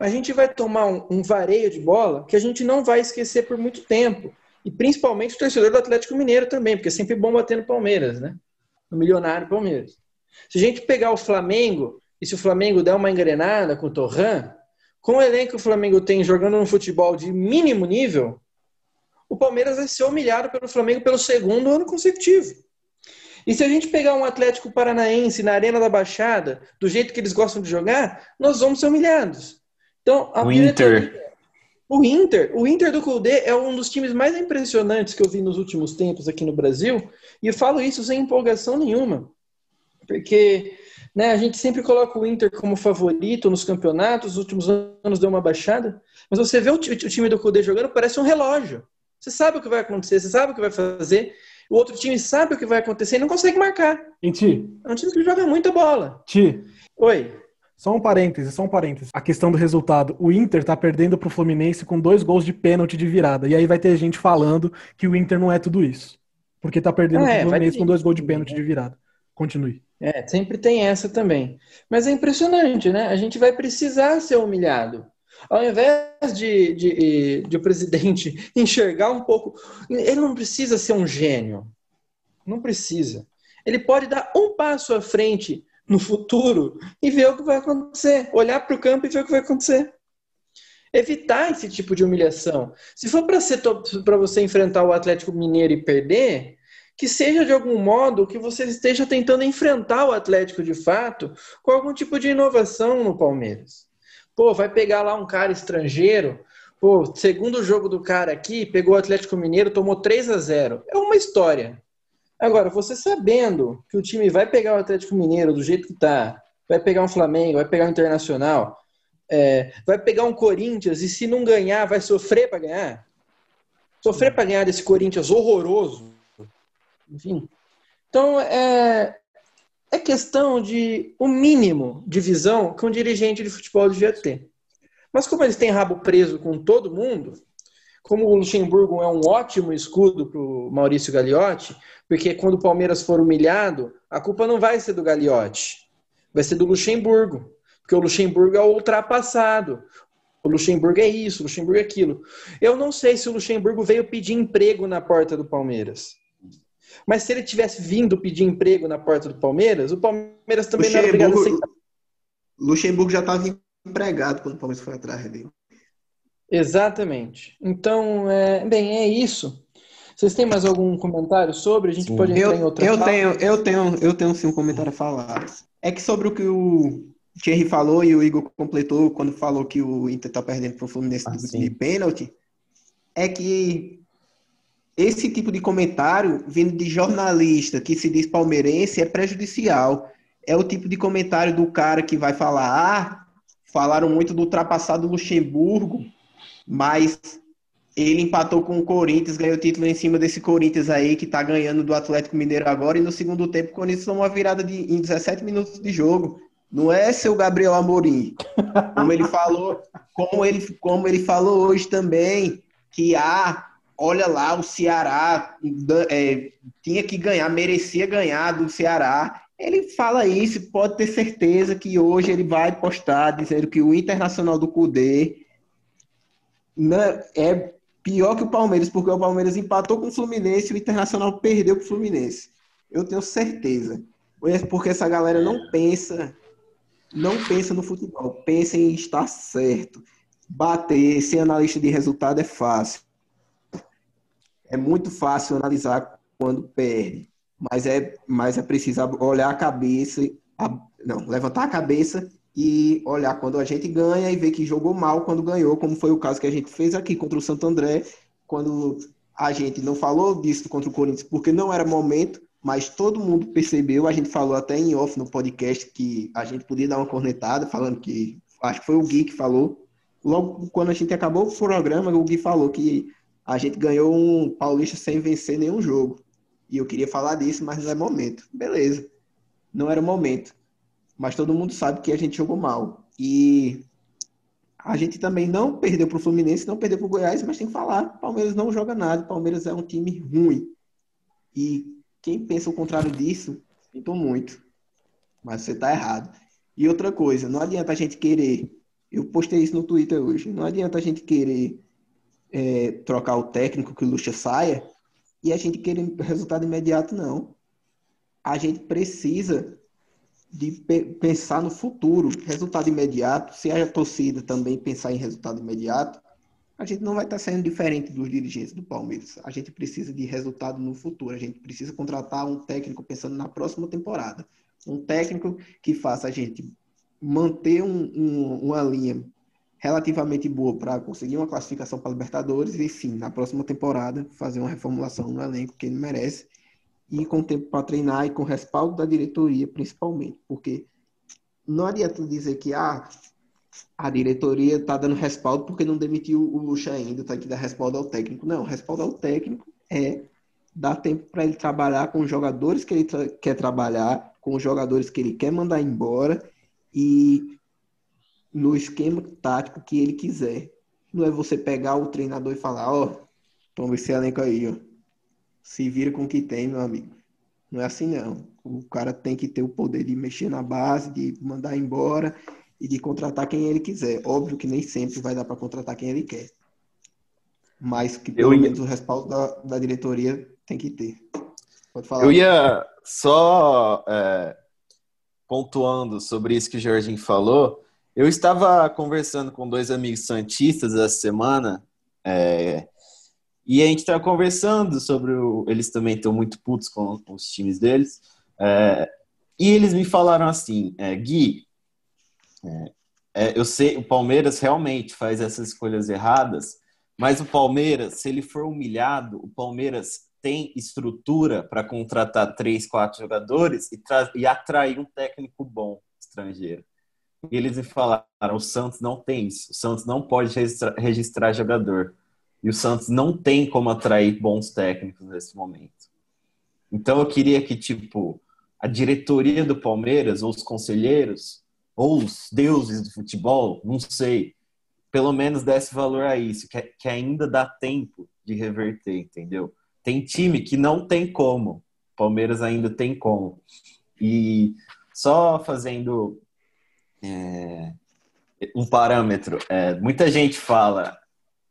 a gente vai tomar um, um vareio de bola que a gente não vai esquecer por muito tempo. E principalmente o torcedor do Atlético Mineiro também, porque é sempre bom bater no Palmeiras, né? No milionário Palmeiras. Se a gente pegar o Flamengo, e se o Flamengo der uma engrenada com o Torran, com o elenco que o Flamengo tem jogando um futebol de mínimo nível, o Palmeiras vai ser humilhado pelo Flamengo pelo segundo ano consecutivo. E se a gente pegar um Atlético Paranaense na Arena da Baixada, do jeito que eles gostam de jogar, nós vamos ser humilhados. Então, a O Inter. O Inter, o Inter do Kudê é um dos times mais impressionantes que eu vi nos últimos tempos aqui no Brasil, e eu falo isso sem empolgação nenhuma. Porque né, a gente sempre coloca o Inter como favorito nos campeonatos, nos últimos anos deu uma baixada, mas você vê o, ti- o time do Kudê jogando, parece um relógio. Você sabe o que vai acontecer, você sabe o que vai fazer, o outro time sabe o que vai acontecer e não consegue marcar. Hein, Ti? É um time que joga muita bola. Ti, Oi. Só um parêntese, só um parêntese. A questão do resultado. O Inter tá perdendo pro Fluminense com dois gols de pênalti de virada. E aí vai ter gente falando que o Inter não é tudo isso. Porque tá perdendo É, pro Fluminense ter com dois gols de pênalti né? de virada. Continue. É, sempre tem essa também. Mas é impressionante, né? A gente vai precisar ser humilhado. Ao invés de, de, de o presidente enxergar um pouco. Ele não precisa ser um gênio. Não precisa. Ele pode dar um passo à frente no futuro e ver o que vai acontecer. Olhar para o campo e ver o que vai acontecer. Evitar esse tipo de humilhação. Se for para você enfrentar o Atlético Mineiro e perder, que seja de algum modo que você esteja tentando enfrentar o Atlético de fato com algum tipo de inovação no Palmeiras. Pô, vai pegar lá um cara estrangeiro, pô, segundo jogo do cara aqui, pegou o Atlético Mineiro, tomou 3 a 0. É uma história. Agora, você sabendo que o time vai pegar o Atlético Mineiro do jeito que tá, vai pegar um Flamengo, vai pegar um Internacional, é, vai pegar um Corinthians e se não ganhar, vai sofrer para ganhar? Sofrer para ganhar desse Corinthians horroroso, enfim. Então, é, é questão de o mínimo de visão que um dirigente de futebol devia ter. Mas como eles têm rabo preso com todo mundo, como o Luxemburgo é um ótimo escudo para o Maurício Gagliotti, porque quando o Palmeiras for humilhado, a culpa não vai ser do Gagliotti, vai ser do Luxemburgo, porque o Luxemburgo é o ultrapassado. O Luxemburgo é isso, o Luxemburgo é aquilo. Eu não sei se o Luxemburgo veio pedir emprego na porta do Palmeiras. Mas se ele tivesse vindo pedir emprego na porta do Palmeiras, o Palmeiras também não era obrigado a aceitar. Luxemburgo já estava empregado quando o Palmeiras foi atrás dele. Exatamente. Então, é, bem, é isso. Vocês têm mais algum comentário sobre? A gente Sim. pode entrar em Eu, outra eu fala? tenho, eu tenho, eu tenho sim um comentário a falar. É que sobre o que o Thierry falou e o Igor completou quando falou que o Inter tá perdendo pro Fluminense Ah, de pênalti, é que esse tipo de comentário vindo de jornalista que se diz palmeirense é prejudicial. É o tipo de comentário do cara que vai falar, ah, falaram muito do ultrapassado Luxemburgo, mas ele empatou com o Corinthians, ganhou título em cima desse Corinthians aí que tá ganhando do Atlético Mineiro agora e no segundo tempo o Corinthians tomou uma virada de, em 17 minutos de jogo. Não é seu Gabriel Amorim. Como ele falou, como ele, como ele falou hoje também, que ah, olha lá, o Ceará é, tinha que ganhar, merecia ganhar do Ceará. Ele fala isso, pode ter certeza que hoje ele vai postar dizendo que o Internacional do Cudê né, é pior que o Palmeiras, porque o Palmeiras empatou com o Fluminense e o Internacional perdeu para o Fluminense. Eu tenho certeza. É Porque essa galera não pensa, não pensa no futebol, pensa em estar certo. Bater, ser analista de resultado é fácil. É muito fácil analisar quando perde, mas é, mas é preciso olhar a cabeça, a- não, levantar a cabeça e olhar quando a gente ganha e ver que jogou mal quando ganhou, como foi o caso que a gente fez aqui contra o Santo André, quando a gente não falou disso contra o Corinthians porque não era momento, mas todo mundo percebeu, a gente falou até em off no podcast que a gente podia dar uma cornetada, falando que, acho que foi o Gui que falou, logo quando a gente acabou o programa, o Gui falou que a gente ganhou um paulista sem vencer nenhum jogo. E eu queria falar disso, mas não é momento. Beleza. Não era momento. Mas todo mundo sabe que a gente jogou mal. E a gente também não perdeu para o Fluminense, não perdeu para o Goiás, mas tem que falar: Palmeiras não joga nada, Palmeiras é um time ruim. E quem pensa o contrário disso, sinto muito. Mas você está errado. E outra coisa, não adianta a gente querer. Eu postei isso no Twitter hoje. Não adianta a gente querer é, trocar o técnico que o Lucha saia e a gente querer resultado imediato, não. A gente precisa de pe- pensar no futuro, resultado imediato. Se a torcida também pensar em resultado imediato, a gente não vai estar sendo diferente dos dirigentes do Palmeiras. A gente precisa de resultado no futuro. A gente precisa contratar um técnico pensando na próxima temporada. Um técnico que faça a gente manter um- um- uma linha relativamente boa para conseguir uma classificação para Libertadores e sim, na próxima temporada fazer uma reformulação no elenco que ele merece e com tempo para treinar e com respaldo da diretoria principalmente, porque não adianta dizer que ah, a diretoria está dando respaldo porque não demitiu o Lucha ainda, está aqui dar respaldo ao técnico. Não, respaldo ao técnico é dar tempo para ele trabalhar com os jogadores que ele tra quer trabalhar, com os jogadores que ele quer mandar embora e no esquema tático que ele quiser. Não é você pegar o treinador e falar, ó, oh, toma esse elenco aí, ó. Se vira com o que tem, meu amigo. Não é assim, não. O cara tem que ter o poder de mexer na base, de mandar embora e de contratar quem ele quiser. Óbvio que nem sempre vai dar para contratar quem ele quer. Mas que pelo Eu menos ia... o respaldo da, da diretoria tem que ter. Pode falar. Eu ia só é, pontuando sobre isso que o Jorginho falou. Eu estava conversando com dois amigos santistas essa semana, é, e a gente estava conversando sobre o, eles também estão muito putos com, com os times deles, é, e eles me falaram assim, é, Gui, é, é, eu sei, o Palmeiras realmente faz essas escolhas erradas, mas o Palmeiras, se ele for humilhado, o Palmeiras tem estrutura para contratar três, quatro jogadores e, e atrair um técnico bom estrangeiro. E eles me falaram: o Santos não tem isso. O Santos não pode registrar, registrar jogador. E o Santos não tem como atrair bons técnicos nesse momento. Então eu queria que, tipo, a diretoria do Palmeiras, ou os conselheiros, ou os deuses do futebol, não sei, pelo menos desse valor a isso, que, que ainda dá tempo de reverter, entendeu? Tem time que não tem como. Palmeiras ainda tem como. E só fazendo é, um parâmetro. É, muita gente fala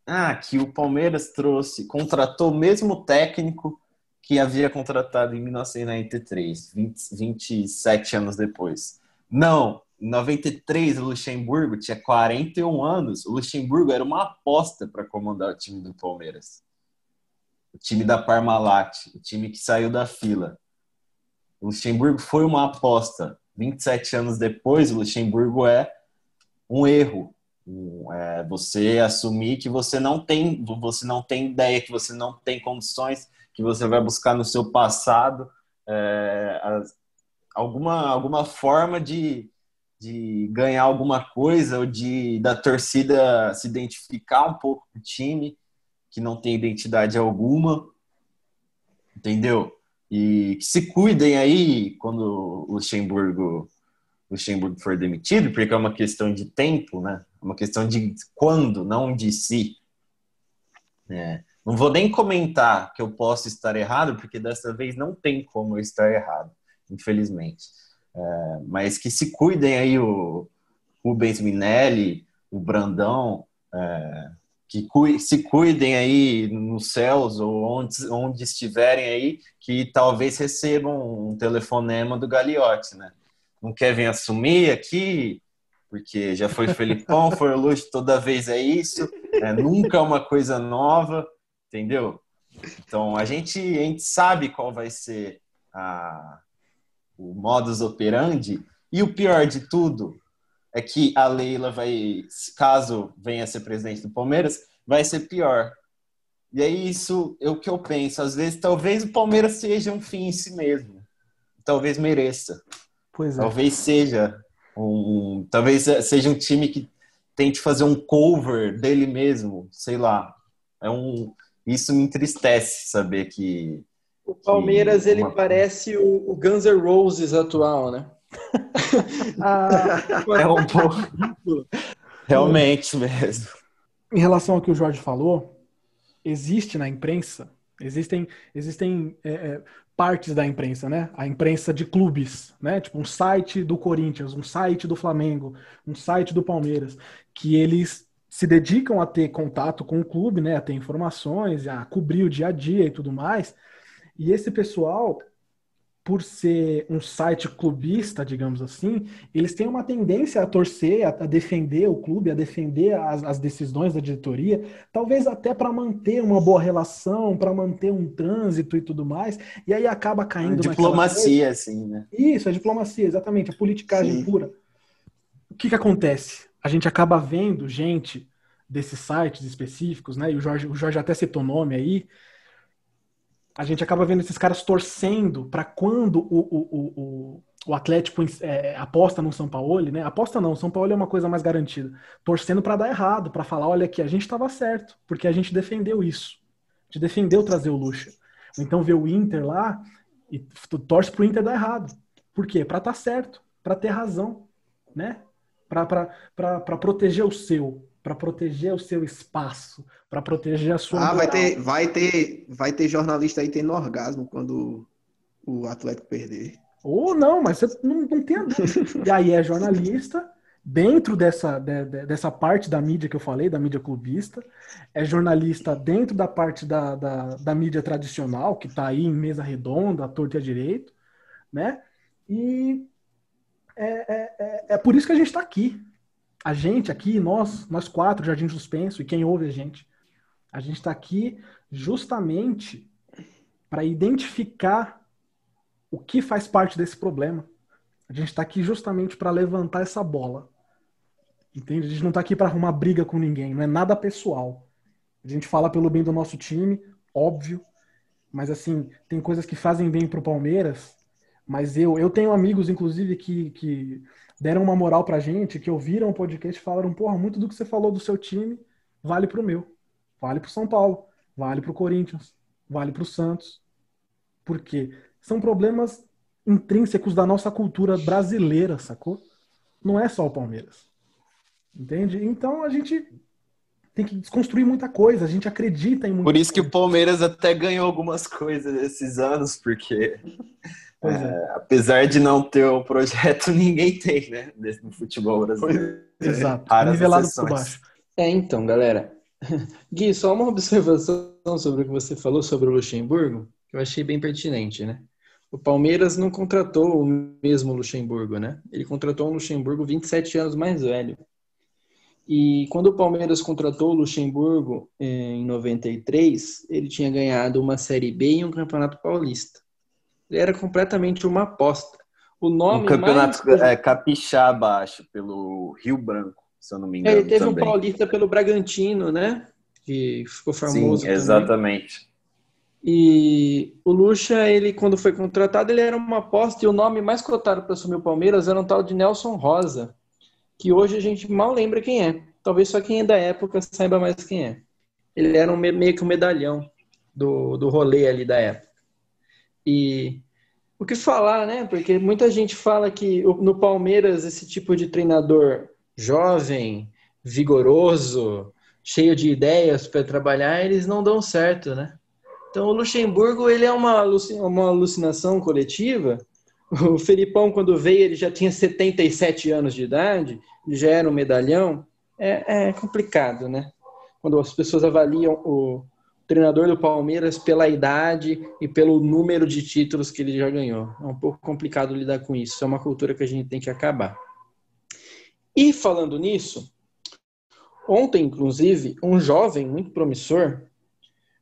ah, que o Palmeiras trouxe, contratou o mesmo técnico que havia contratado em 1993, 20, 27 anos depois. Não, em 93 o Luxemburgo tinha 41 anos. O Luxemburgo era uma aposta para comandar o time do Palmeiras. O time da Parmalat, o time que saiu da fila. O Luxemburgo foi uma aposta. 27 anos depois, o Luxemburgo é um erro. É você assumir que você não tem, você não tem ideia, que você não tem condições, que você vai buscar no seu passado é, alguma, alguma forma de, de ganhar alguma coisa ou de da torcida se identificar um pouco com o time que não tem identidade alguma, entendeu? E que se cuidem aí quando o Luxemburgo, Luxemburgo for demitido, porque é uma questão de tempo, né? Uma questão de quando, não de si. É. Não vou nem comentar que eu posso estar errado, porque dessa vez não tem como eu estar errado, infelizmente. É, mas que se cuidem aí o Rubens Minelli, o Brandão, é, que se cuidem aí nos céus ou onde, onde estiverem aí, que talvez recebam um telefonema do Gagliotti, né? Não querem assumir aqui, porque já foi Felipão, foi o Luxo, toda vez é isso, é, nunca é uma coisa nova, entendeu? Então, a gente, a gente sabe qual vai ser a, o modus operandi, e o pior de tudo é que a Leila vai, caso venha a ser presidente do Palmeiras, vai ser pior. E é isso é o que eu penso. Às vezes, talvez o Palmeiras seja um fim em si mesmo. Talvez mereça. Pois é. Talvez seja um, talvez seja um time que tente fazer um cover dele mesmo, sei lá. É um, isso me entristece saber que o Palmeiras que uma... ele parece o, o Guns N' Roses atual, né? ah, é um pouco. Realmente mesmo. Em relação ao que o Jorge falou, existe na imprensa, existem, existem é, é, partes da imprensa, né? A imprensa de clubes, né? Tipo um site do Corinthians, um site do Flamengo, um site do Palmeiras, que eles se dedicam a ter contato com o clube, né? A ter informações, a cobrir o dia a dia e tudo mais. E esse pessoal, por ser um site clubista, digamos assim, eles têm uma tendência a torcer, a, a defender o clube, a defender as, as decisões da diretoria, talvez até para manter uma boa relação, para manter um trânsito e tudo mais, e aí acaba caindo na diplomacia, assim, né? Isso, a diplomacia, exatamente, a politicagem Sim. pura. O que que acontece? a gente acaba vendo gente desses sites específicos, né? E o Jorge, o Jorge até citou nome aí. A gente acaba vendo esses caras torcendo para quando o, o, o, o Atlético é, aposta no São Paulo, né? Aposta não, São Paulo é uma coisa mais garantida. Torcendo para dar errado, para falar, olha aqui, a gente estava certo, porque a gente defendeu isso. A gente defendeu trazer o Lucha. Então vê o Inter lá e torce pro Inter dar errado. Por quê? Para estar tá certo, para ter razão, né? Para proteger o seu, para proteger o seu espaço, para proteger a sua. Ah, vai ter, vai ter, vai ter jornalista aí tendo orgasmo quando o Atlético perder. Ou não, mas você não, não tem a E aí é jornalista, dentro dessa, de, de, dessa parte da mídia que eu falei, da mídia clubista, é jornalista dentro da parte da, da, da mídia tradicional, que está aí em mesa redonda, torta e a direito, né? E é, é, é, é por isso que a gente está aqui. A gente aqui, nós, nós quatro, Jardim Suspenso, e quem ouve a gente, a gente está aqui justamente para identificar o que faz parte desse problema. A gente está aqui justamente para levantar essa bola. Entende? A gente não está aqui para arrumar briga com ninguém, não é nada pessoal. A gente fala pelo bem do nosso time, óbvio, mas assim, tem coisas que fazem bem pro Palmeiras, mas eu, eu tenho amigos, inclusive, que, que deram uma moral pra gente, que ouviram o podcast e falaram, porra, muito do que você falou do seu time vale pro meu. Vale pro São Paulo, vale pro Corinthians, vale pro Santos. Por quê? são problemas intrínsecos da nossa cultura brasileira, sacou? Não é só o Palmeiras. Entende? Então a gente tem que desconstruir muita coisa, a gente acredita em muita Por isso que o Palmeiras até ganhou algumas coisas esses anos, porque é, é. apesar de não ter o um projeto, ninguém tem, né? No futebol brasileiro. Exato. É, nivelado por baixo. É, então, galera. Gui, só uma observação sobre o que você falou sobre o Luxemburgo, que eu achei bem pertinente, né? O Palmeiras não contratou o mesmo Luxemburgo, né? Ele contratou um Luxemburgo 27 anos mais velho. E quando o Palmeiras contratou o Luxemburgo eh, em 93, ele tinha ganhado uma Série B e um Campeonato Paulista. Ele era completamente uma aposta. O nome um campeonato mais... é, capixaba, acho, pelo Rio Branco, se eu não me engano. É, ele teve também. um paulista pelo Bragantino, né? Que ficou famoso. Sim, exatamente. Também. E o Lucha, ele quando foi contratado, ele era uma aposta e o nome mais cotado para assumir o Palmeiras era um tal de Nelson Rosa, que hoje a gente mal lembra quem é. Talvez só quem é da época saiba mais quem é. Ele era um, meio que um medalhão do, do rolê ali da época. E o que falar, né? Porque muita gente fala que no Palmeiras esse tipo de treinador jovem, vigoroso, cheio de ideias para trabalhar, eles não dão certo, né? Então, o Luxemburgo ele é uma, uma alucinação coletiva. O Felipão, quando veio, ele já tinha 77 anos de idade, já era um medalhão. É, é complicado, né? Quando as pessoas avaliam o treinador do Palmeiras pela idade e pelo número de títulos que ele já ganhou. É um pouco complicado lidar com isso. É uma cultura que a gente tem que acabar. E falando nisso, ontem, inclusive, um jovem muito promissor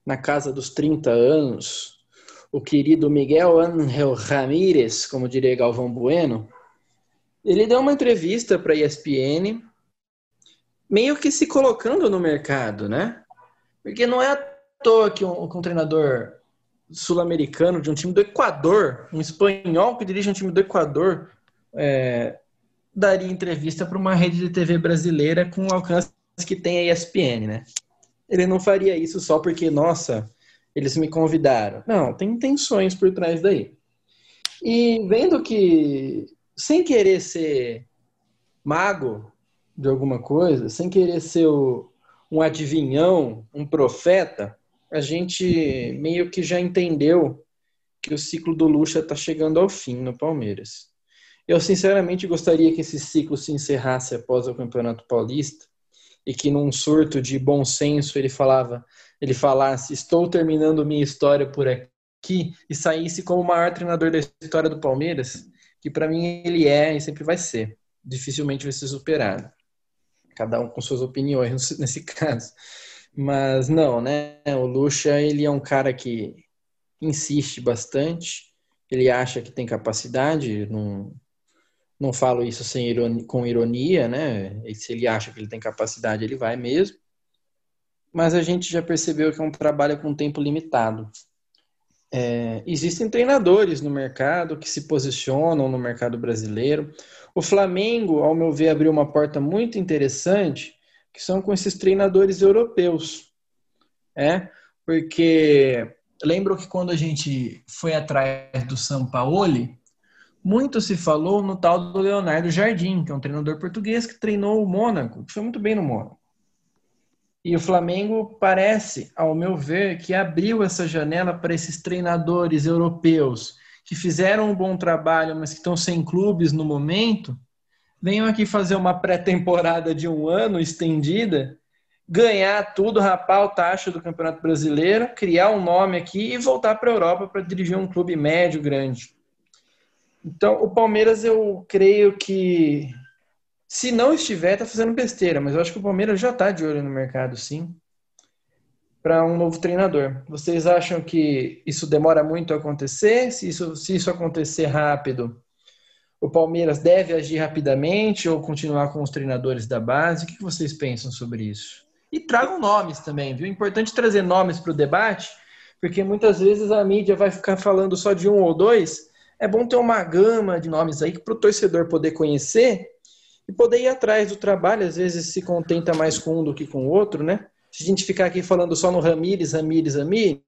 na casa dos 30 anos, o querido Miguel Ángel Ramírez, como diria Galvão Bueno, ele deu uma entrevista para a ESPN, meio que se colocando no mercado, né? Porque não é toa que um, que um treinador sul-americano de um time do Equador, um espanhol que dirige um time do Equador, é, daria entrevista para uma rede de TV brasileira com o alcance que tem a ESPN, né? ele não faria isso só porque, nossa, eles me convidaram. Não, tem intenções por trás daí. E vendo que, sem querer ser mago de alguma coisa, sem querer ser o, um adivinhão, um profeta, a gente meio que já entendeu que o ciclo do Lucha está chegando ao fim no Palmeiras. Eu sinceramente gostaria que esse ciclo se encerrasse após o Campeonato Paulista e que num surto de bom senso ele falava, ele falasse, estou terminando minha história por aqui e saísse como o maior treinador da história do Palmeiras, que para mim ele é e sempre vai ser. Dificilmente vai ser superado. Cada um com suas opiniões nesse caso. Mas não, né? O Lucha, ele é um cara que insiste bastante, ele acha que tem capacidade, não, Não falo isso sem ironia, com ironia, né? E se ele acha que ele tem capacidade, ele vai mesmo. Mas a gente já percebeu que é um trabalho com tempo limitado. É, existem treinadores no mercado que se posicionam no mercado brasileiro. O Flamengo, ao meu ver, abriu uma porta muito interessante, que são com esses treinadores europeus. É, porque lembro que quando a gente foi atrás do Sampaoli, muito se falou no tal do Leonardo Jardim, que é um treinador português que treinou o Mônaco, que foi muito bem no Mônaco. E o Flamengo parece, ao meu ver, que abriu essa janela para esses treinadores europeus que fizeram um bom trabalho, mas que estão sem clubes no momento, venham aqui fazer uma pré-temporada de um ano estendida, ganhar tudo, rapar o taxa do Campeonato Brasileiro, criar um nome aqui e voltar para a Europa para dirigir um clube médio, grande. Então, o Palmeiras, eu creio que se não estiver, tá fazendo besteira, mas eu acho que o Palmeiras já tá de olho no mercado, sim, para um novo treinador. Vocês acham que isso demora muito a acontecer? Se isso, se isso acontecer rápido, o Palmeiras deve agir rapidamente ou continuar com os treinadores da base? O que vocês pensam sobre isso? E tragam nomes também, viu? Importante trazer nomes para o debate, porque muitas vezes a mídia vai ficar falando só de um ou dois. É bom ter uma gama de nomes aí para o torcedor poder conhecer e poder ir atrás do trabalho, às vezes se contenta mais com um do que com o outro, né? Se a gente ficar aqui falando só no Ramires, Ramires, Ramires,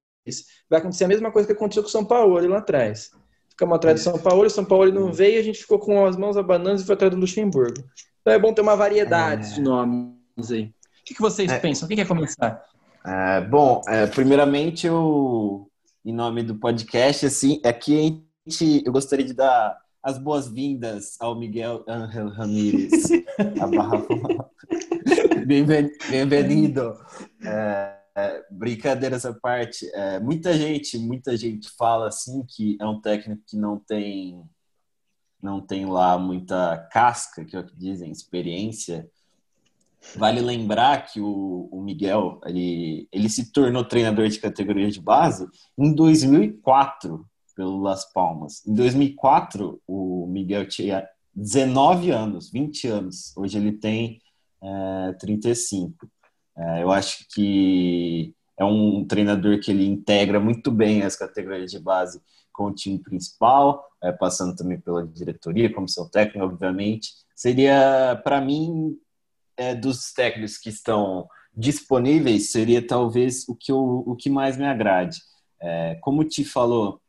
vai acontecer a mesma coisa que aconteceu com o São Paulo lá atrás. Ficamos atrás do São Paulo, São Paulo não veio, a gente ficou com as mãos abananas e foi atrás do Luxemburgo. Então é bom ter uma variedade é... de nomes aí. O que, que vocês é... pensam? Quem quer começar? É, bom, é, primeiramente, eu, em nome do podcast, assim, aqui a gente, eu gostaria de dar as boas-vindas ao Miguel Ángel Ramírez. Bem-vindo. É, é, brincadeiras à parte, é, muita gente, muita gente fala assim que é um técnico que não tem, não tem lá muita casca, que é o que dizem, experiência. Vale lembrar que o, o Miguel ele, ele se tornou treinador de categoria de base em 2004 pelo Las Palmas. Em 2004, o Miguel tinha 19 anos, 20 anos. Hoje ele tem é, 35. É, eu acho que é um treinador que ele integra muito bem as categorias de base com o time principal, é, passando também pela diretoria, comissão técnica, obviamente. Seria, para mim, é, dos técnicos que estão disponíveis, seria talvez o que, eu, o que mais me agrade. Como Ti falou,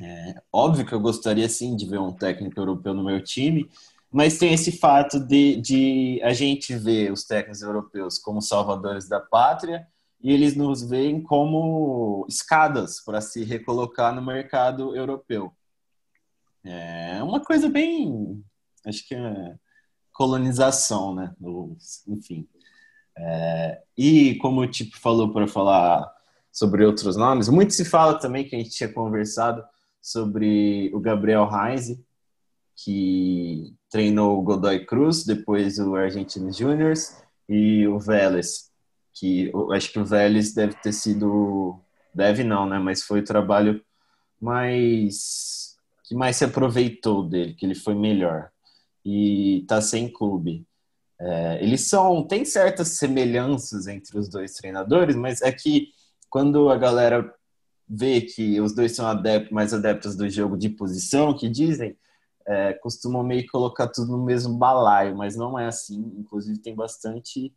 é, óbvio que eu gostaria sim de ver um técnico europeu no meu time, mas tem esse fato de, de a gente ver os técnicos europeus como salvadores da pátria e eles nos veem como escadas para se recolocar no mercado europeu. É uma coisa bem, acho que é colonização, né? Enfim. É, e como o Tipo falou para falar sobre outros nomes, muito se fala também que a gente tinha conversado sobre o Gabriel Heinze, que treinou o Godoy Cruz, depois o Argentinos Juniors e o Vélez, que eu acho que o Vélez deve ter sido, deve não, né, mas foi o trabalho mais que mais se aproveitou dele, que ele foi melhor e tá sem clube. É, eles são, tem certas semelhanças entre os dois treinadores, mas é que quando a galera vê que os dois são adeptos, mais adeptos do jogo de posição, que dizem, é, costumam meio colocar tudo no mesmo balaio, mas não é assim. Inclusive, tem bastante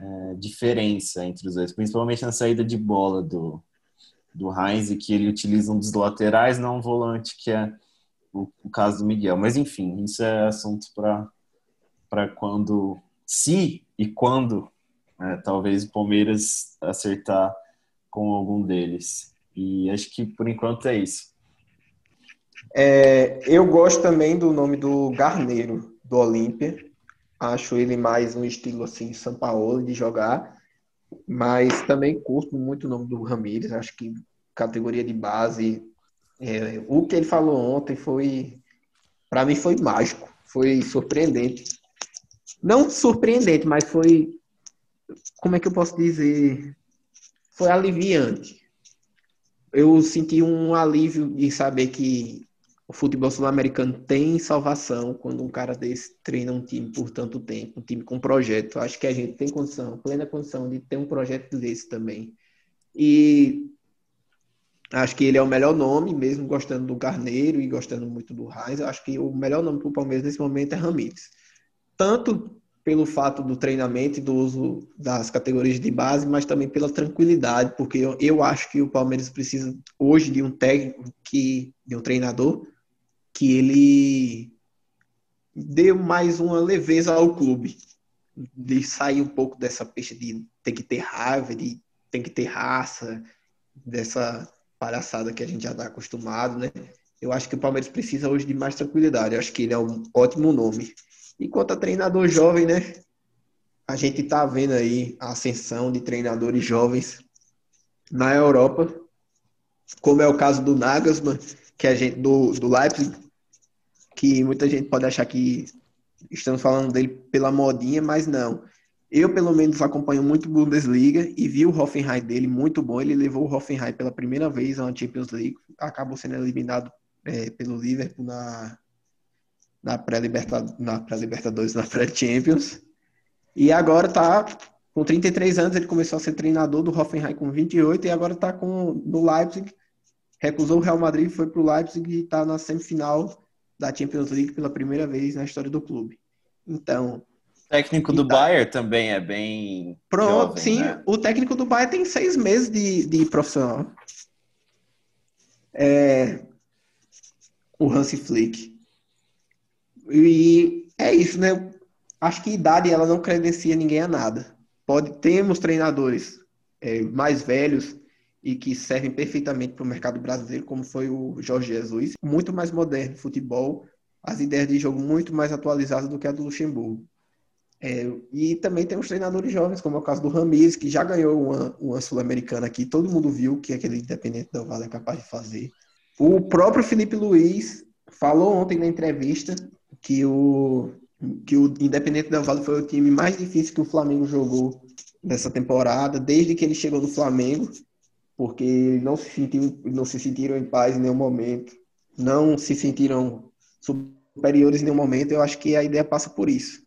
é, diferença entre os dois, principalmente na saída de bola do, do Heinz, que ele utiliza um dos laterais, não um volante, que é o, o caso do Miguel. Mas, enfim, isso é assunto para quando, se e quando, é, talvez o Palmeiras acertar com algum deles. E acho que por enquanto é isso. É, eu gosto também do nome do Garneiro, do Olímpia. Acho ele mais um estilo assim, São Paulo de jogar. Mas também curto muito o nome do Ramires. Acho que categoria de base. É, o que ele falou ontem foi. Para mim foi mágico. Foi surpreendente. Não surpreendente, mas foi. Como é que eu posso dizer? Foi aliviante eu senti um alívio de saber que o futebol sul-americano tem salvação quando um cara desse treina um time por tanto tempo, um time com projeto. Acho que a gente tem condição, plena condição de ter um projeto desse também. E acho que ele é o melhor nome, mesmo gostando do Carneiro e gostando muito do Reis. Acho que o melhor nome para o Palmeiras nesse momento é Ramires. Tanto pelo fato do treinamento e do uso das categorias de base, mas também pela tranquilidade, porque eu, eu acho que o Palmeiras precisa hoje de um técnico que de um treinador que ele dê mais uma leveza ao clube, de sair um pouco dessa peixe de ter que ter raiva, de tem que ter raça, dessa palhaçada que a gente já está acostumado, né? Eu acho que o Palmeiras precisa hoje de mais tranquilidade. Eu acho que ele é um ótimo nome. Enquanto a treinador jovem, né? A gente está vendo aí a ascensão de treinadores jovens na Europa, como é o caso do Nagelsmann, que a gente do, do Leipzig, que muita gente pode achar que estamos falando dele pela modinha, mas não. Eu, pelo menos, acompanho muito Bundesliga e vi o Hoffenheim dele muito bom. Ele levou o Hoffenheim pela primeira vez à Champions League, acabou sendo eliminado é, pelo Liverpool na, na pré-libertadores, na pré-libertadores, na pré-champions. E agora tá com 33 anos, ele começou a ser treinador do Hoffenheim com 28 e agora tá com no Leipzig. Recusou o Real Madrid, foi pro Leipzig e tá na semifinal da Champions League pela primeira vez na história do clube. Então, o técnico do tá. Bayern também é bem. Pronto, jovem, sim. Né? O técnico do Bayern tem seis meses de, de profissional. É, o Hansi Flick. E é isso, né? Acho que idade ela não credencia ninguém a nada. Pode temos treinadores é, mais velhos e que servem perfeitamente para o mercado brasileiro, como foi o Jorge Jesus, muito mais moderno futebol, as ideias de jogo muito mais atualizadas do que a do Luxemburgo. É, e também temos treinadores jovens, como é o caso do Ramires, que já ganhou uma, uma Sul-Americana aqui, todo mundo viu que aquele Independente do Vale é capaz de fazer. O próprio Felipe Luiz falou ontem na entrevista que o, que o Independente Del Vale foi o time mais difícil que o Flamengo jogou nessa temporada, desde que ele chegou no Flamengo, porque não se, sentiu, não se sentiram em paz em nenhum momento, não se sentiram superiores em nenhum momento. Eu acho que a ideia passa por isso.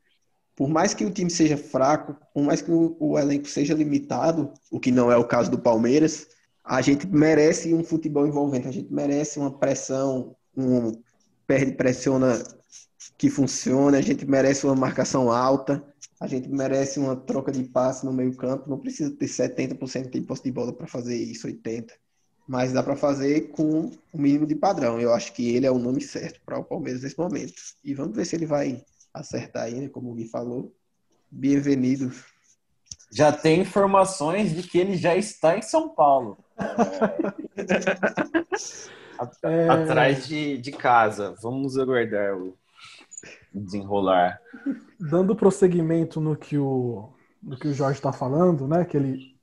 Por mais que o time seja fraco, por mais que o, o elenco seja limitado, o que não é o caso do Palmeiras, a gente merece um futebol envolvente, a gente merece uma pressão, um perde, pressiona que funcione, a gente merece uma marcação alta, a gente merece uma troca de passe no meio campo, não precisa ter 70% de posse de bola para fazer isso, 80%, mas dá para fazer com o mínimo de padrão. Eu acho que ele é o nome certo para o Palmeiras nesse momento. E vamos ver se ele vai acertar aí, né, como o Gui falou. Bem-vindo. Já tem informações de que ele já está em São Paulo. É... Atrás de, de casa. Vamos aguardar o desenrolar. Dando prosseguimento no que o, no que o Jorge está falando, né? Que ele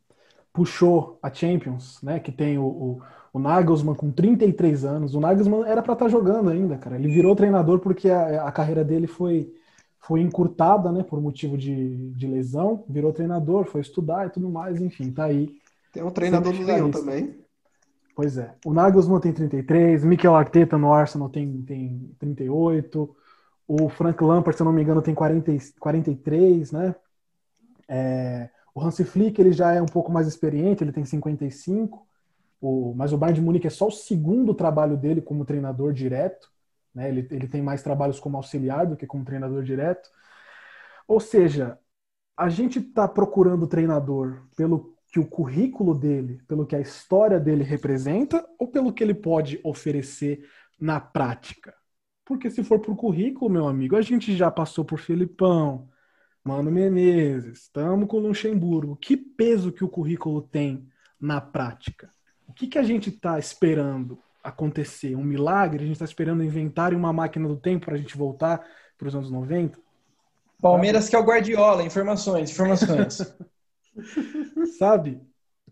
puxou a Champions, né? Que tem o, o, o Nagelsmann com 33 anos. O Nagelsmann era para estar tá jogando ainda, cara. Ele virou treinador porque a, a carreira dele foi foi encurtada, né? Por motivo de, de lesão. Virou treinador, foi estudar e tudo mais. Enfim, tá aí. Tem um treinador do Leão também. Pois é. O Nagelsmann tem 33, Mikel Arteta no Arsenal tem, tem 38, o Frank Lampard, se eu não me engano, tem 40, 43, né? É, o Hansi Flick, ele já é um pouco mais experiente, ele tem 55, o, mas o Bayern de Munique é só o segundo trabalho dele como treinador direto, né? Ele, ele tem mais trabalhos como auxiliar do que como treinador direto. Ou seja, a gente está procurando treinador pelo que o currículo dele, pelo que a história dele representa ou pelo que ele pode oferecer na prática? Porque se for por currículo, meu amigo, a gente já passou por Filipão, Mano Menezes, estamos com o Luxemburgo. Que peso que o currículo tem na prática? O que, que a gente está esperando acontecer? Um milagre? A gente está esperando inventarem uma máquina do tempo para a gente voltar para os anos 90? Palmeiras que é o Guardiola, informações, informações. Sabe?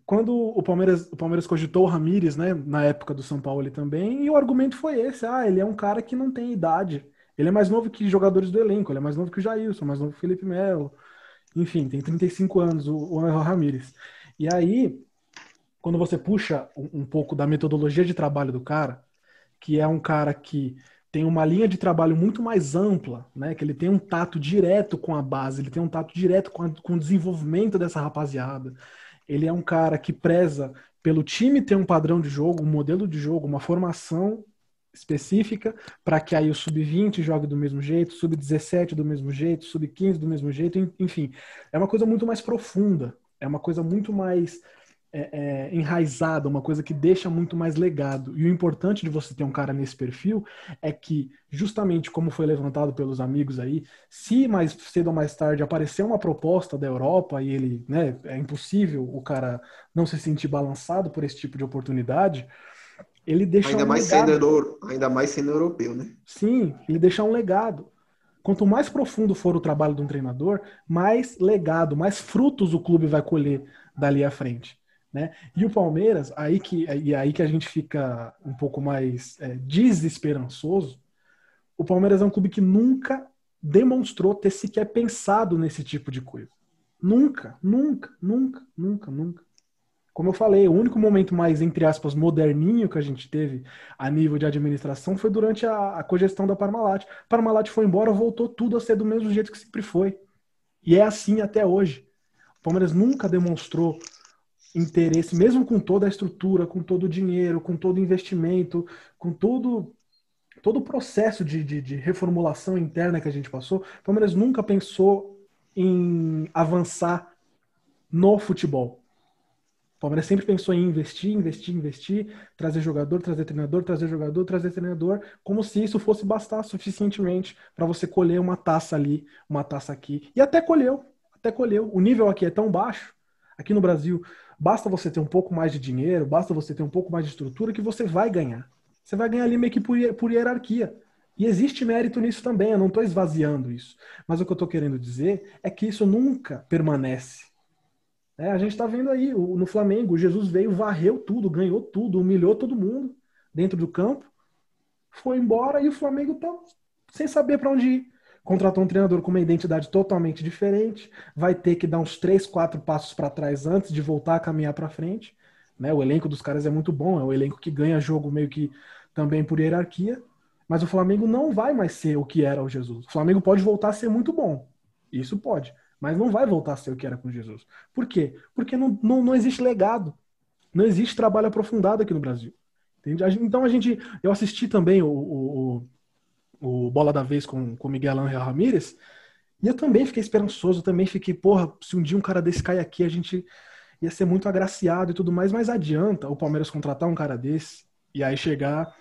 Quando o Palmeiras, o Palmeiras cogitou o Ramires, né, na época do São Paulo ele também, e o argumento foi esse: ah, ele é um cara que não tem idade. Ele é mais novo que jogadores do elenco, ele é mais novo que o Jailson, mais novo que o Felipe Melo. Enfim, tem 35 anos o, o Ramires. E aí, quando você puxa um, um pouco da metodologia de trabalho do cara, que é um cara que tem uma linha de trabalho muito mais ampla, né? Que ele tem um tato direto com a base, ele tem um tato direto com, a, com o desenvolvimento dessa rapaziada. Ele é um cara que preza pelo time ter um padrão de jogo, um modelo de jogo, uma formação específica para que aí o sub-20 jogue do mesmo jeito, sub-17 do mesmo jeito, sub-15 do mesmo jeito, enfim. É uma coisa muito mais profunda, é uma coisa muito mais é, é, enraizada, uma coisa que deixa muito mais legado. E o importante de você ter um cara nesse perfil é que, justamente como foi levantado pelos amigos aí, se mais cedo ou mais tarde aparecer uma proposta da Europa e ele, né, é impossível o cara não se sentir balançado por esse tipo de oportunidade, ele deixa ainda um mais legado. sendo ainda mais sendo europeu, né? Sim, ele deixa um legado. Quanto mais profundo for o trabalho de um treinador, mais legado, mais frutos o clube vai colher dali à frente. Né? E o Palmeiras, aí que, e aí que a gente fica um pouco mais é, desesperançoso, o Palmeiras é um clube que nunca demonstrou ter sequer pensado nesse tipo de coisa. Nunca, nunca, nunca, nunca, nunca. Como eu falei, o único momento mais, entre aspas, moderninho que a gente teve a nível de administração foi durante a, a cogestão da Parmalat. Parmalat foi embora, voltou tudo a ser do mesmo jeito que sempre foi. E é assim até hoje. O Palmeiras nunca demonstrou interesse, mesmo com toda a estrutura, com todo o dinheiro, com todo o investimento, com todo, todo o processo de, de, de reformulação interna que a gente passou, o Palmeiras nunca pensou em avançar no futebol. O Palmeiras sempre pensou em investir, investir, investir, trazer jogador, trazer treinador, trazer jogador, trazer treinador, como se isso fosse bastar suficientemente para você colher uma taça ali, uma taça aqui. E até colheu, até colheu. O nível aqui é tão baixo, aqui no Brasil, Basta você ter um pouco mais de dinheiro, basta você ter um pouco mais de estrutura que você vai ganhar. Você vai ganhar ali meio que por, por hierarquia. E existe mérito nisso também, eu não estou esvaziando isso. Mas o que eu estou querendo dizer é que isso nunca permanece. É, a gente está vendo aí, o, no Flamengo, Jesus veio, varreu tudo, ganhou tudo, humilhou todo mundo dentro do campo, foi embora e o Flamengo está sem saber para onde ir contratou um treinador com uma identidade totalmente diferente, vai ter que dar uns três, quatro passos para trás antes de voltar a caminhar para frente. Né? O elenco dos caras é muito bom, é o elenco que ganha jogo meio que também por hierarquia, mas o Flamengo não vai mais ser o que era o Jesus. O Flamengo pode voltar a ser muito bom, isso pode, mas não vai voltar a ser o que era com Jesus. Por quê? Porque não, não, não existe legado, não existe trabalho aprofundado aqui no Brasil. Entende? Então a gente, eu assisti também o, o Bola da Vez com o Miguel Ángel Ramírez, e eu também fiquei esperançoso, também fiquei, porra, se um dia um cara desse cai aqui, a gente ia ser muito agraciado e tudo mais, mas adianta o Palmeiras contratar um cara desse e aí chegar,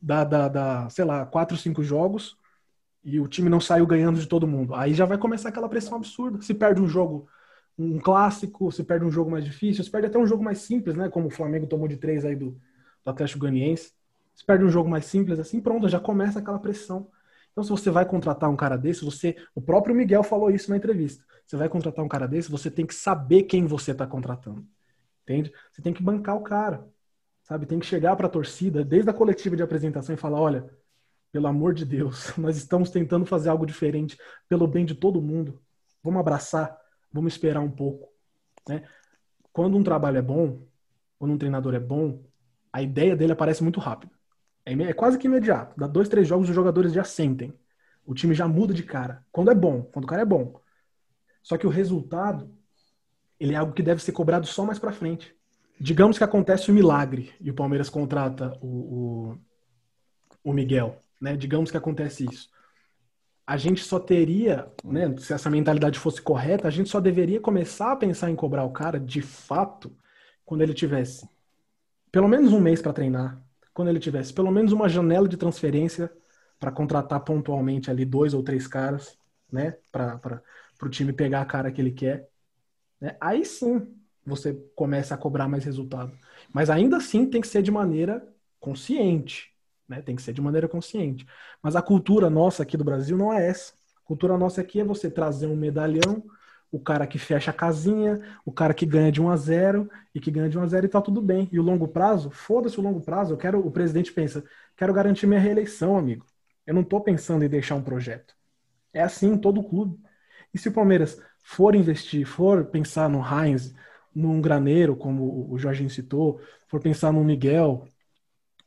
da, da, da sei lá, quatro, cinco jogos e o time não saiu ganhando de todo mundo. Aí já vai começar aquela pressão absurda. Se perde um jogo, um clássico, se perde um jogo mais difícil, se perde até um jogo mais simples, né? Como o Flamengo tomou de três aí do, do Atlético Ganiense. Você perde um jogo mais simples assim, pronto, já começa aquela pressão. Então, se você vai contratar um cara desse, você. O próprio Miguel falou isso na entrevista. Você vai contratar um cara desse, você tem que saber quem você está contratando. Entende? Você tem que bancar o cara. Sabe? Tem que chegar para a torcida, desde a coletiva de apresentação, e falar: olha, pelo amor de Deus, nós estamos tentando fazer algo diferente pelo bem de todo mundo. Vamos abraçar, vamos esperar um pouco. Né? Quando um trabalho é bom, quando um treinador é bom, a ideia dele aparece muito rápido. É, é quase que imediato. Dá dois, três jogos, os jogadores já sentem. O time já muda de cara. Quando é bom, quando o cara é bom. Só que o resultado, ele é algo que deve ser cobrado só mais para frente. Digamos que acontece o um milagre e o Palmeiras contrata o, o, o Miguel, né? Digamos que acontece isso. A gente só teria, né, se essa mentalidade fosse correta, a gente só deveria começar a pensar em cobrar o cara de fato quando ele tivesse pelo menos um mês para treinar, quando ele tivesse pelo menos uma janela de transferência para contratar pontualmente ali dois ou três caras, né, para o time pegar a cara que ele quer, né, aí sim você começa a cobrar mais resultado. Mas ainda assim tem que ser de maneira consciente, né, tem que ser de maneira consciente. Mas a cultura nossa aqui do Brasil não é essa. A cultura nossa aqui é você trazer um medalhão, o cara que fecha a casinha, o cara que ganha de 1 a 0 e que ganha de 1 a 0 e tá tudo bem. E o longo prazo, foda-se o longo prazo, eu quero, o presidente pensa, quero garantir minha reeleição, amigo. Eu não tô pensando em deixar um projeto. É assim em todo clube. E se o Palmeiras for investir, for pensar no Heinz, num Graneiro, como o Jorginho citou, for pensar no Miguel,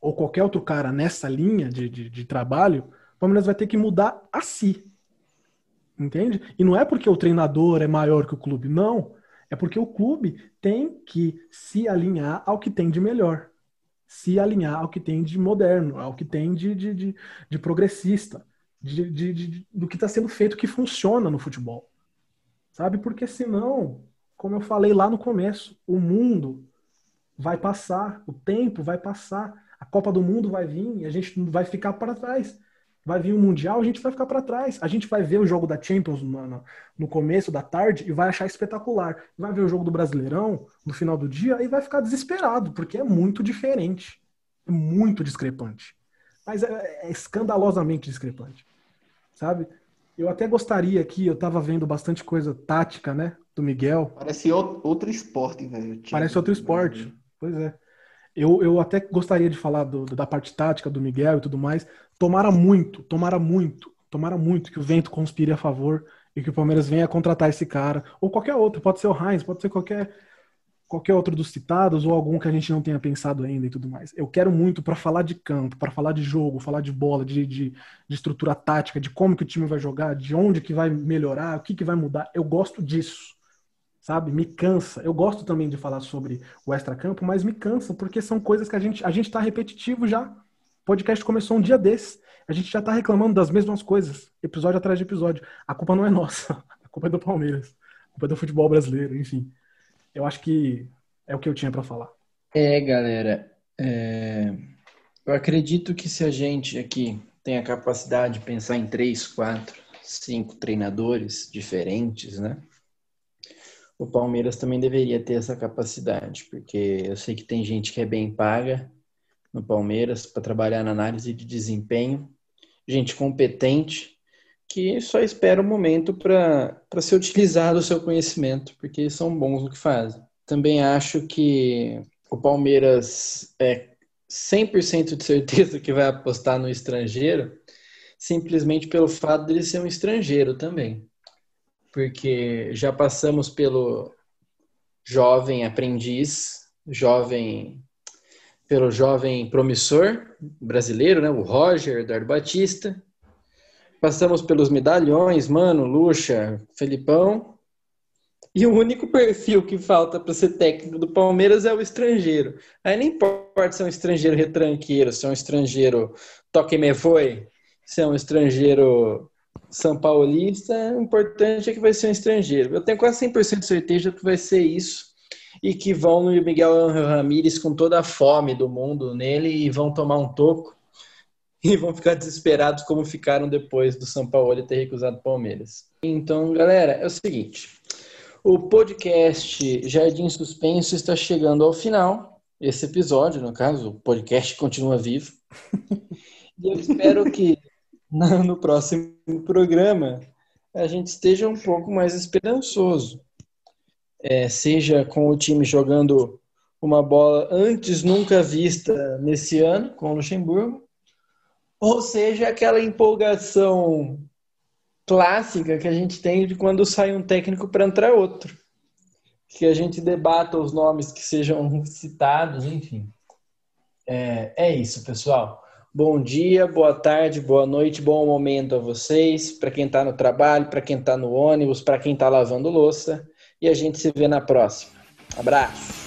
ou qualquer outro cara nessa linha de, de, de trabalho, o Palmeiras vai ter que mudar a si. Entende? E não é porque o treinador é maior que o clube, não. É porque o clube tem que se alinhar ao que tem de melhor. Se alinhar ao que tem de moderno, ao que tem de, de, de, de progressista, de, de, de, do que está sendo feito que funciona no futebol. Sabe? Porque senão, como eu falei lá no começo, o mundo vai passar, o tempo vai passar, a Copa do Mundo vai vir e a gente vai ficar para trás vai vir o Mundial, a gente vai ficar para trás. A gente vai ver o jogo da Champions no, no, começo da tarde e vai achar espetacular. Vai ver o jogo do Brasileirão no final do dia e vai ficar desesperado, porque é muito diferente. É muito discrepante. Mas é, é escandalosamente discrepante. Sabe? Eu até gostaria aqui, eu tava vendo bastante coisa tática, né? Do Miguel. Parece outro esporte, velho. Parece outro esporte. Pois é. Eu, eu até gostaria de falar do, da parte tática do Miguel e tudo mais. Tomara muito, tomara muito, tomara muito que o vento conspire a favor e que o Palmeiras venha contratar esse cara. Ou qualquer outro, pode ser o Heinz, pode ser qualquer, qualquer outro dos citados ou algum que a gente não tenha pensado ainda e tudo mais. Eu quero muito para falar de campo, para falar de jogo, falar de bola, de, de, de, estrutura tática, de como que o time vai jogar, de onde que vai melhorar, o que, que vai mudar. Eu gosto disso sabe? Me cansa. Eu gosto também de falar sobre o extracampo, mas me cansa porque são coisas que a gente a gente está repetitivo já. O podcast começou um dia desse. A gente já está reclamando das mesmas coisas, episódio atrás de episódio. A culpa não é nossa, a culpa é do Palmeiras, a culpa é do futebol brasileiro, enfim. Eu acho que é o que eu tinha para falar. É, galera. É... Eu acredito que se a gente aqui tem a capacidade de pensar em três, quatro, cinco treinadores diferentes, né? O Palmeiras também deveria ter essa capacidade, porque eu sei que tem gente que é bem paga no Palmeiras para trabalhar na análise de desempenho, gente competente que só espera o momento para ser utilizado o seu conhecimento, porque são bons no que fazem. Também acho que o Palmeiras é 100% de certeza que vai apostar no estrangeiro, simplesmente pelo fato de ele ser um estrangeiro também porque já passamos pelo jovem aprendiz, jovem pelo jovem promissor brasileiro, né, o Roger Eduardo Batista. Passamos pelos medalhões, Mano, Lucha, Felipão. E o único perfil que falta para ser técnico do Palmeiras é o estrangeiro. Aí não importa se é um estrangeiro retranqueiro, se é um estrangeiro toque me foi, se é um estrangeiro são Paulista, o importante é que vai ser um estrangeiro. Eu tenho quase 100% de certeza que vai ser isso e que vão no Miguel Ramírez com toda a fome do mundo nele e vão tomar um toco e vão ficar desesperados como ficaram depois do São Paulo ter recusado Palmeiras. Então, galera, é o seguinte, o podcast Jardim Suspenso está chegando ao final. Esse episódio, no caso, o podcast continua vivo. E eu espero que no próximo programa a gente esteja um pouco mais esperançoso. É, seja com o time jogando uma bola antes nunca vista nesse ano com o Luxemburgo, ou seja aquela empolgação clássica que a gente tem de quando sai um técnico para entrar outro. Que a gente debata os nomes que sejam citados, enfim. É, é isso, pessoal. Bom dia, boa tarde, boa noite, bom momento a vocês, para quem está no trabalho, para quem está no ônibus, para quem está lavando louça. E a gente se vê na próxima. Abraço!